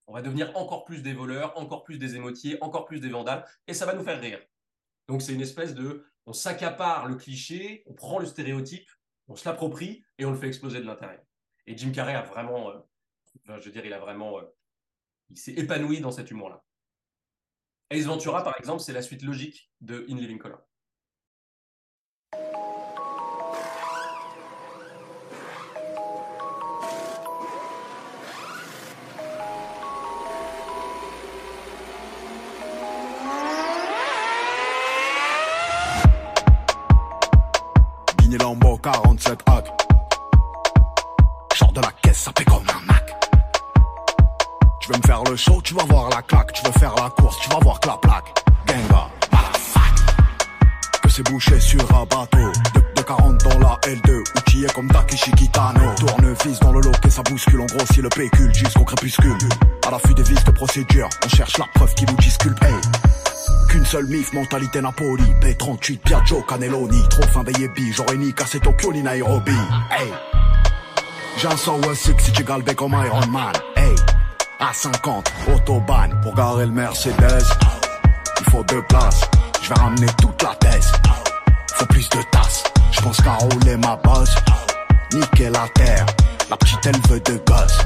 Speaker 7: On va devenir encore plus des voleurs, encore plus des émotiers, encore plus des vandales, et ça va nous faire rire. Donc c'est une espèce de, on s'accapare le cliché, on prend le stéréotype, on se l'approprie et on le fait exploser de l'intérieur. Et Jim Carrey a vraiment, euh, je veux dire, il a vraiment, euh, il s'est épanoui dans cet humour-là. Ace Ventura, par exemple, c'est la suite logique de In Living Color.
Speaker 8: Lambo 47 hack. Genre de la caisse, ça fait comme un Mac. Tu veux me faire le show, tu vas voir la claque. Tu veux faire la course, tu vas voir que la plaque. Genga, la fac.
Speaker 9: c'est bouché sur un bateau. De, de 40 dans la L2, outillé comme Takeshi Kitano. Tournevis dans le lot et ça bouscule, on grossit le pécule jusqu'au crépuscule. À l'affût des vis de procédure, on cherche la preuve qui nous disculpe. Hey. Qu'une seule mif, mentalité Napoli. P38, Piaggio, Cannelloni. Trop fin des yébis, j'aurais ni cassé Tokyo ni Nairobi. Hey. J'ai un 106 si tu galbais comme Iron Man. Hey. À 50, autobahn pour garer le Mercedes. Il faut deux places, je vais ramener toute la thèse. Faut plus de tasses, je pense qu'à rouler ma bosse. Niquer la terre, la petite elle veut de gosse.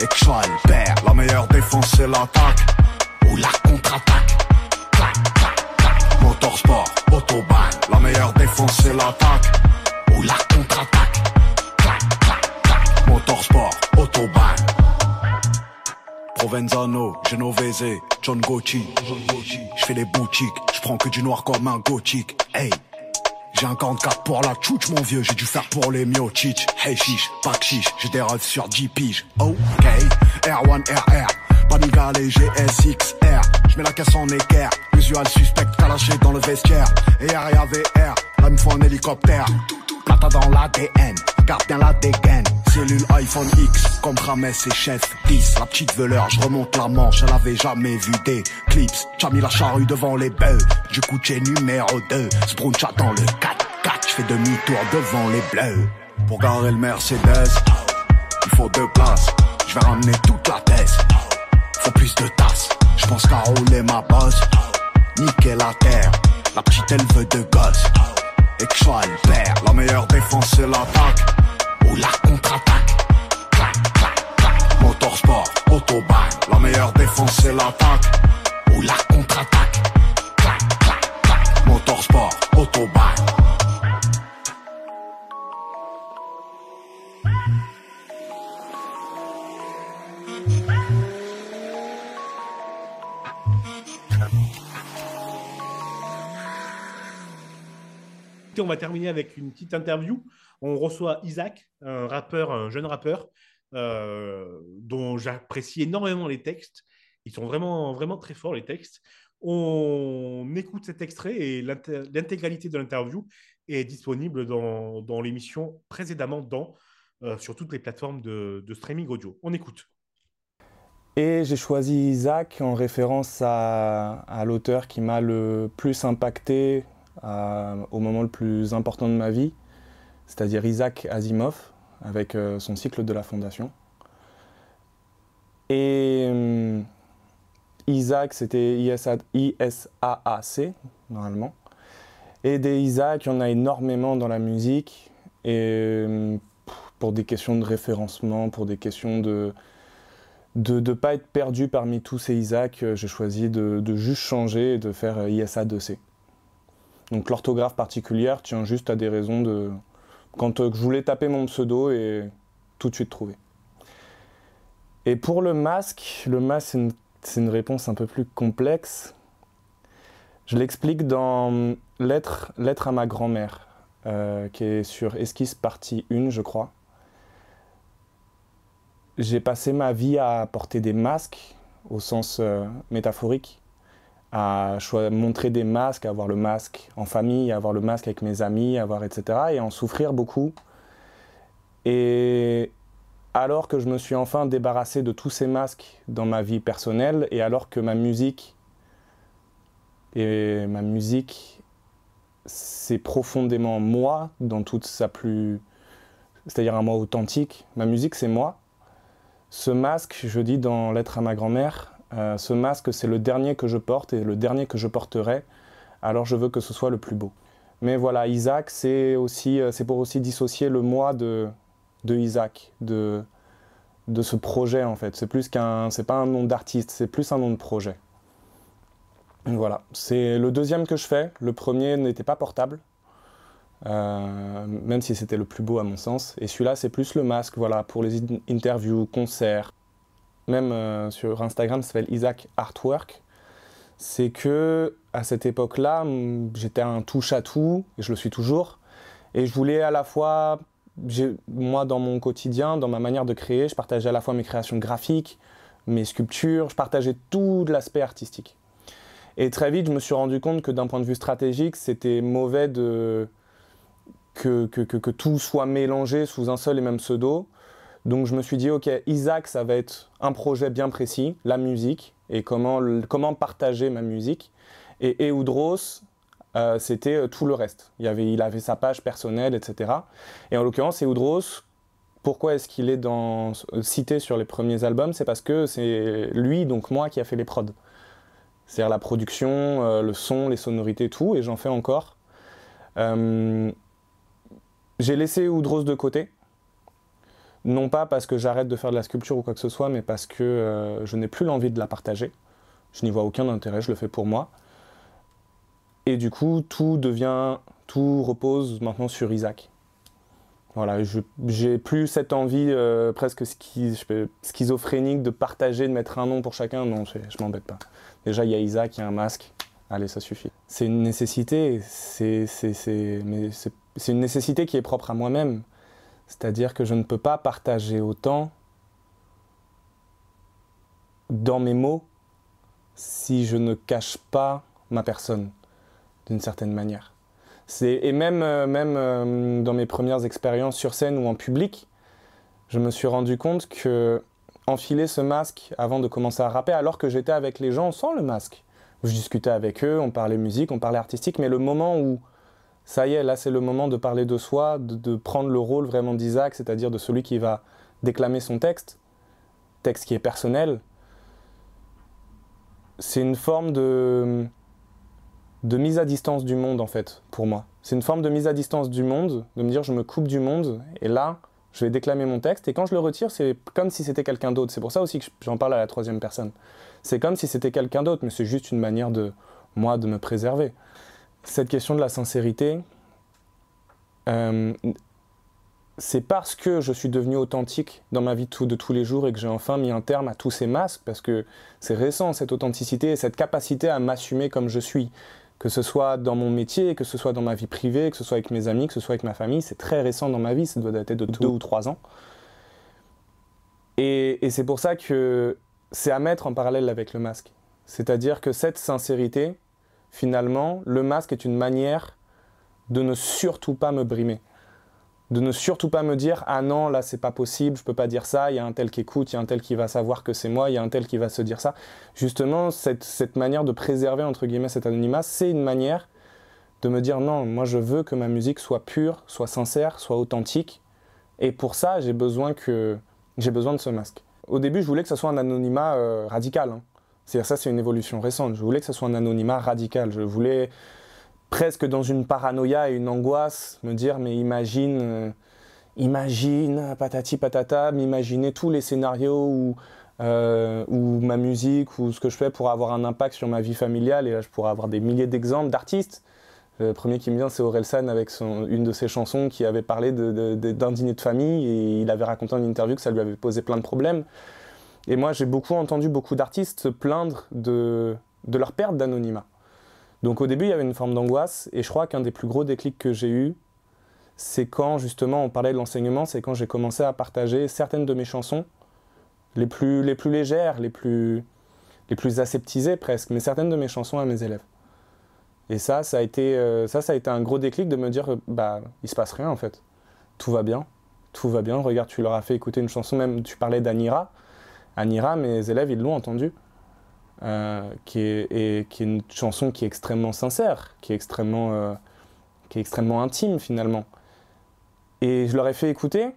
Speaker 9: Et que je sois le père, la meilleure défense c'est l'attaque. Ou la contre-attaque. Clac, clac, clac. Motorsport, autobahn, la meilleure défense c'est l'attaque. Ou la contre-attaque. Clac, clac, clac. Motorsport, autobahn. Provenzano, Genovese, John Gucci. Je fais les boutiques, je prends que du noir comme un gothique. Hey, j'ai un 44 pour la tchouch mon vieux, j'ai dû faire pour les miochich. Hey chiche, pas chiche, j'ai des rêves sur 10 piges. Ok, R1 RR, Paniga léger SXR. Je mets la caisse en équerre, usual suspect calaché dans le vestiaire. Et RIA VR, là me faut un hélicoptère. Plata dans l'ADN, garde bien la dégaine. Cellule iPhone X, comme Rames et Chef 10. La petite veleur, je remonte la manche, elle avait jamais vu des clips. T'as mis la charrue devant les bœufs, du coup t'es numéro 2. Spruncha dans le 4-4, je fais demi-tour devant les bleus. Pour garer le Mercedes, il faut deux places. Je vais ramener toute la thèse. Faut plus de tasses, je pense qu'à rouler ma bosse. Niquer la terre, la petite elle veut de gosse. Et que je sois père, la meilleure défense c'est l'attaque. Ou la contre-attaque. Clac, clac, clac. Motorsport, autobahn, la meilleure défense c'est l'attaque. Ou la contre-attaque. Clac, clac, clac. Motorsport, autobahn.
Speaker 2: On va terminer avec une petite interview. On reçoit Isaac, un rappeur, un jeune rappeur, euh, dont j'apprécie énormément les textes. Ils sont vraiment, vraiment très forts, les textes. On écoute cet extrait et l'inté- l'intégralité de l'interview est disponible dans, dans l'émission précédemment dans, euh, sur toutes les plateformes de, streaming audio. On écoute.
Speaker 10: Et j'ai choisi Isaac en référence à l'auteur qui m'a le plus impacté au moment le plus important de ma vie, c'est-à-dire Isaac Asimov, avec euh, son cycle de la Fondation. Et hum, Isaac, c'était ISA ISAAC, normalement. Et des Isaac, il y en a énormément dans la musique. Et hum, pour des questions de référencement, pour des questions de de ne pas être perdu parmi tous ces Isaac, euh, j'ai choisi de, de juste changer et de faire euh, ISA 2C. Donc l'orthographe particulière tient juste à des raisons de... Quand euh, je voulais taper mon pseudo et tout de suite trouver. Et pour le masque, le masque c'est une, réponse un peu plus complexe. Je l'explique dans Lettre, Lettre à ma grand-mère, euh, qui est sur Esquisse partie 1, je crois j'ai passé ma vie à porter des masques au sens euh, métaphorique, à montrer des masques, à avoir le masque en famille, à avoir le masque avec mes amis, avoir etc. et en souffrir beaucoup. Et alors que je me suis enfin débarrassé de tous ces masques dans ma vie personnelle et alors que ma musique et ma musique c'est profondément moi dans toute sa plus c'est-à-dire un moi authentique, ma musique c'est moi. Ce masque, je dis dans Lettre à ma grand-mère, euh, ce masque c'est le dernier que je porte et le dernier que je porterai, alors je veux que ce soit le plus beau. Mais voilà, Isaac, c'est euh, pour aussi dissocier le moi de, Isaac, de, ce projet en fait. C'est plus qu'un, pas un nom d'artiste, c'est plus un nom de projet. Voilà, c'est le deuxième que je fais. Le premier n'était pas portable, euh, même si c'était le plus beau à mon sens. Et celui-là, c'est plus le masque, voilà, pour les in- interviews, concerts. Même euh, sur Instagram, ça s'appelle Isaac Artwork. C'est que à cette époque-là, j'étais un touche à tout, et je le suis toujours. Et je voulais à la fois, moi, dans mon quotidien, dans ma manière de créer, je partageais à la fois mes créations graphiques, mes sculptures, je partageais tout l'aspect artistique. Et très vite, je me suis rendu compte que d'un point de vue stratégique, c'était mauvais que, que, que tout soit mélangé sous un seul et même pseudo. Donc je me suis dit, ok, Isaac, ça va être un projet bien précis, la musique, et comment, comment partager ma musique. Et Eudros, euh, c'était euh, tout le reste. Il, avait, il avait sa page personnelle, etc. Et en l'occurrence, Eudros, pourquoi est-ce qu'il est euh, cité sur les premiers albums? C'est parce que c'est lui, donc moi, qui a fait les prods. C'est-à-dire la production, le son, les sonorités, tout, et j'en fais encore. J'ai laissé Eudros de côté. Non pas parce que j'arrête de faire de la sculpture ou quoi que ce soit, mais parce que euh, je n'ai plus l'envie de la partager. Je n'y vois aucun intérêt, je le fais pour moi. Et du coup, tout devient, tout repose maintenant sur Isaac. Voilà, j'ai plus cette envie euh, presque schizophrénique de partager, de mettre un nom pour chacun. Non, je, je m'embête pas. Déjà, il y a Isaac, il y a un masque. Allez, ça suffit. C'est une nécessité. C'est une nécessité qui est propre à moi-même. C'est-à-dire que je ne peux pas partager autant dans mes mots si je ne cache pas ma personne d'une certaine manière. Et même, euh, même euh, dans mes premières expériences sur scène ou en public, je me suis rendu compte que enfiler ce masque avant de commencer à rapper, alors que j'étais avec les gens sans le masque, je discutais avec eux, on parlait musique, on parlait artistique, mais le moment où ça y est, là c'est le moment de parler de soi, de, prendre le rôle vraiment d'Isaac, c'est-à-dire de celui qui va déclamer son texte, texte qui est personnel, c'est une forme de, de mise à distance du monde en fait, pour moi. C'est une forme de mise à distance du monde, de me dire je me coupe du monde, et là, je vais déclamer mon texte, et quand je le retire, c'est comme si c'était quelqu'un d'autre. C'est pour ça aussi que j'en parle à la troisième personne. C'est comme si c'était quelqu'un d'autre, mais c'est juste une manière de, moi, de me préserver. Cette question de la sincérité, euh, c'est parce que je suis devenu authentique dans ma vie de, tous les jours et que j'ai enfin mis un terme à tous ces masques, parce que c'est récent cette authenticité et cette capacité à m'assumer comme je suis, que ce soit dans mon métier, que ce soit dans ma vie privée, que ce soit avec mes amis, que ce soit avec ma famille, c'est très récent dans ma vie, ça doit dater de deux ou trois ans. Et, et c'est pour ça que c'est à mettre en parallèle avec le masque. C'est-à-dire que cette sincérité, finalement, le masque est une manière de ne surtout pas me brimer. De ne surtout pas me dire ah non là c'est pas possible je peux pas dire ça il y a un tel qui écoute il y a un tel qui va savoir que c'est moi il y a un tel qui va se dire ça. Justement cette, cette manière de préserver entre guillemets cet anonymat c'est une manière de me dire non moi je veux que ma musique soit pure soit sincère soit authentique. Et pour ça j'ai besoin que j'ai besoin de ce masque. Au début je voulais que ce soit un anonymat euh, radical hein. C'est-à-dire ça c'est une évolution récente je voulais que ce soit un anonymat radical je voulais presque dans une paranoïa et une angoisse, me dire mais imagine, euh, imagine, patati patata, m'imaginer tous les scénarios où, euh, où ma musique ou ce que je fais pourrait avoir un impact sur ma vie familiale et là je pourrais avoir des milliers d'exemples d'artistes. Le premier qui me vient c'est Orelsan avec une de ses chansons qui avait parlé d'un dîner de famille et il avait raconté en interview que ça lui avait posé plein de problèmes. Et moi j'ai beaucoup entendu beaucoup d'artistes se plaindre de, de leur perte d'anonymat. Donc au début, il y avait une forme d'angoisse, et je crois qu'un des plus gros déclics que j'ai eu, c'est quand justement on parlait de l'enseignement, c'est quand j'ai commencé à partager certaines de mes chansons, les plus, les plus légères, les plus, les plus aseptisées presque, mais certaines de mes chansons à mes élèves. Et ça, ça a été, euh, ça, ça a été un gros déclic de me dire, bah, il se passe rien en fait. Tout va bien, tout va bien. Regarde, tu leur as fait écouter une chanson, même tu parlais d'Anira. Anira, mes élèves, ils l'ont entendue. Euh, qui, est, une chanson qui est extrêmement sincère, qui est extrêmement, euh, qui est extrêmement intime finalement. Et je leur ai fait écouter,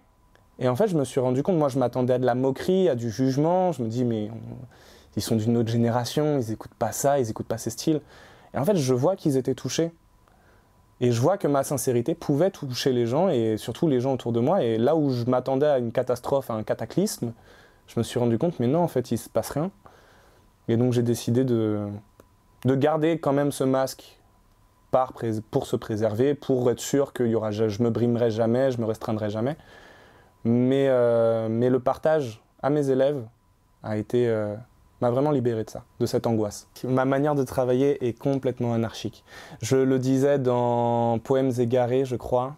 Speaker 10: et en fait je me suis rendu compte, moi je m'attendais à de la moquerie, à du jugement, je me dis mais ils sont d'une autre génération, ils écoutent pas ça, ils écoutent pas ces styles. Et en fait je vois qu'ils étaient touchés. Et je vois que ma sincérité pouvait toucher les gens, et surtout les gens autour de moi, et là où je m'attendais à une catastrophe, à un cataclysme, je me suis rendu compte, mais non, en fait, il se passe rien. Et donc j'ai décidé de, de garder quand même ce masque par, pour se préserver, pour être sûr que y aura, je, je me brimerai jamais, je me restreindrai jamais. Mais, euh, mais le partage à mes élèves a été euh, m'a vraiment libéré de ça, de cette angoisse. Ma manière de travailler est complètement anarchique. Je le disais dans Poèmes égarés, je crois.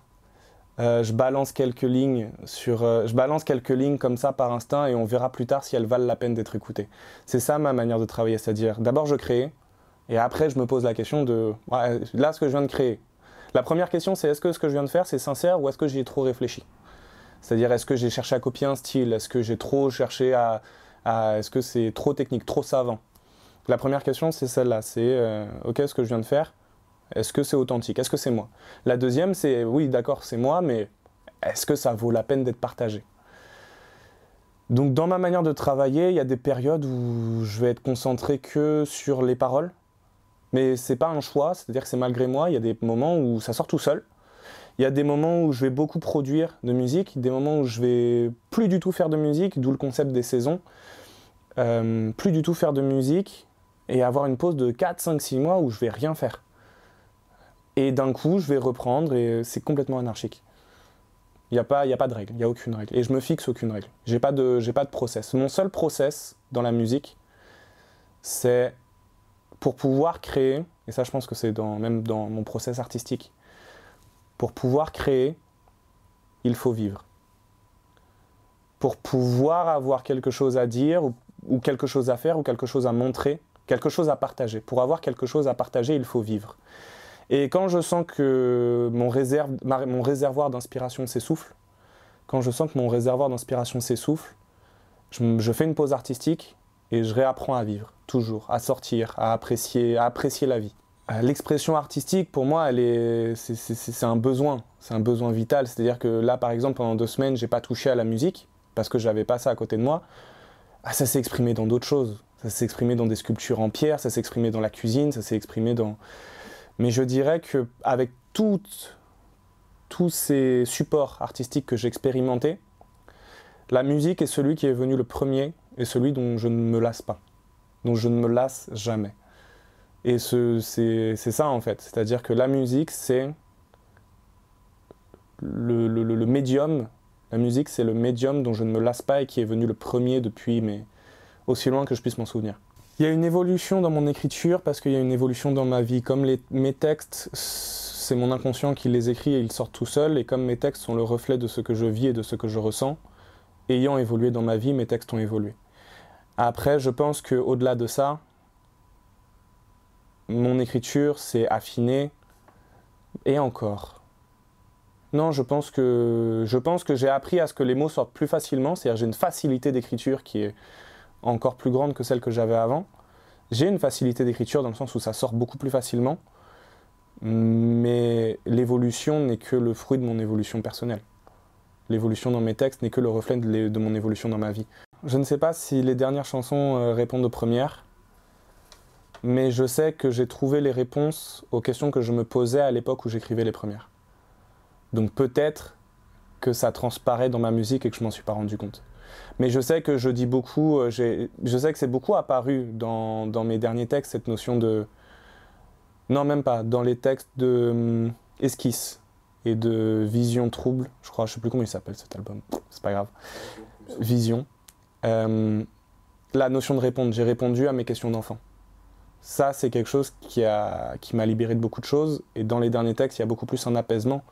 Speaker 10: Euh, je balance quelques lignes sur, euh, je balance quelques lignes comme ça par instinct et on verra plus tard si elles valent la peine d'être écoutées. C'est ça ma manière de travailler, c'est-à-dire d'abord je crée Et après, je me pose la question de, là, ce que je viens de créer. La première question, c'est est-ce que ce que je viens de faire, c'est sincère ou est-ce que j'y ai trop réfléchi? C'est-à-dire, est-ce que j'ai cherché à copier un style? Est-ce que j'ai trop cherché à... à est-ce que c'est trop technique, trop savant? La première question, c'est celle-là. C'est, euh, ok, ce que je viens de faire, est-ce que c'est authentique? Est-ce que c'est moi? La deuxième, c'est, oui, d'accord, c'est moi, mais est-ce que ça vaut la peine d'être partagé? Donc dans ma manière de travailler, il y a des périodes où je vais être concentré que sur les paroles, mais c'est pas un choix, c'est-à-dire que c'est malgré moi. Il y a des moments où ça sort tout seul. Il y a des moments où je vais beaucoup produire de musique, des moments où je vais plus du tout faire de musique, d'où le concept des saisons. Euh, plus du tout faire de musique et avoir une pause de 4, 5, 6 mois où je vais rien faire. Et d'un coup, je vais reprendre et c'est complètement anarchique. Il n'y a, pas, a pas de règle, il n'y a aucune règle. Et je me fixe aucune règle. J'ai pas de, pas de process. Mon seul process dans la musique, c'est pour pouvoir créer, et ça je pense que c'est dans, même dans mon process artistique, pour pouvoir créer, il faut vivre. Pour pouvoir avoir quelque chose à dire, ou quelque chose à faire, ou quelque chose à montrer, quelque chose à partager. Pour avoir quelque chose à partager, il faut vivre. Et quand je sens que mon, réservoir d'inspiration s'essouffle, quand je sens que mon réservoir d'inspiration s'essouffle, je, je, fais une pause artistique et je réapprends à vivre, toujours, à sortir, à apprécier, à apprécier la vie. Euh, l'expression artistique, pour moi, c'est un besoin, c'est un besoin vital. C'est-à-dire que là, par exemple, pendant deux semaines, j'ai pas touché à la musique parce que j'avais pas ça à côté de moi. Ah, ça s'est exprimé dans d'autres choses. Ça s'est exprimé dans des sculptures en pierre, ça s'est exprimé dans la cuisine, ça s'est exprimé dans, mais je dirais qu'avec tous ces supports artistiques que j'ai expérimentés, la musique est celui qui est venu le premier et celui dont je ne me lasse pas, dont je ne me lasse jamais. Et c'est ça en fait, c'est-à-dire que la musique c'est le, le, le, médium, la musique c'est le médium dont je ne me lasse pas et qui est venu le premier depuis mais aussi loin que je puisse m'en souvenir. Il y a une évolution dans mon écriture parce qu'il y a une évolution dans ma vie. Comme mes textes, c'est mon inconscient qui les écrit et ils sortent tout seuls. Et comme mes textes sont le reflet de ce que je vis et de ce que je ressens, ayant évolué dans ma vie, mes textes ont évolué. Après, je pense qu'au-delà de ça, mon écriture s'est affinée et encore. Non, je pense que je pense que j'ai appris à ce que les mots sortent plus facilement, c'est-à-dire j'ai une facilité d'écriture qui est encore plus grande que celle que j'avais avant. J'ai une facilité d'écriture dans le sens où ça sort beaucoup plus facilement, mais l'évolution n'est que le fruit de mon évolution personnelle. L'évolution dans mes textes n'est que le reflet de, mon évolution dans ma vie. Je ne sais pas si les dernières chansons euh, répondent aux premières, mais je sais que j'ai trouvé les réponses aux questions que je me posais à l'époque où j'écrivais les premières. Donc peut-être que ça transparaît dans ma musique et que je m'en suis pas rendu compte. Mais je sais que je dis beaucoup, euh, je sais que c'est beaucoup apparu dans, mes derniers textes, cette notion de... Non, même pas, dans les textes de hum, esquisse et de vision trouble, je crois, je sais plus comment il s'appelle cet album, c'est pas grave. Vision. Euh, la notion de répondre, j'ai répondu à mes questions d'enfant. Ça, c'est quelque chose qui m'a qui libéré de beaucoup de choses. Et dans les derniers textes, il y a beaucoup plus un apaisement.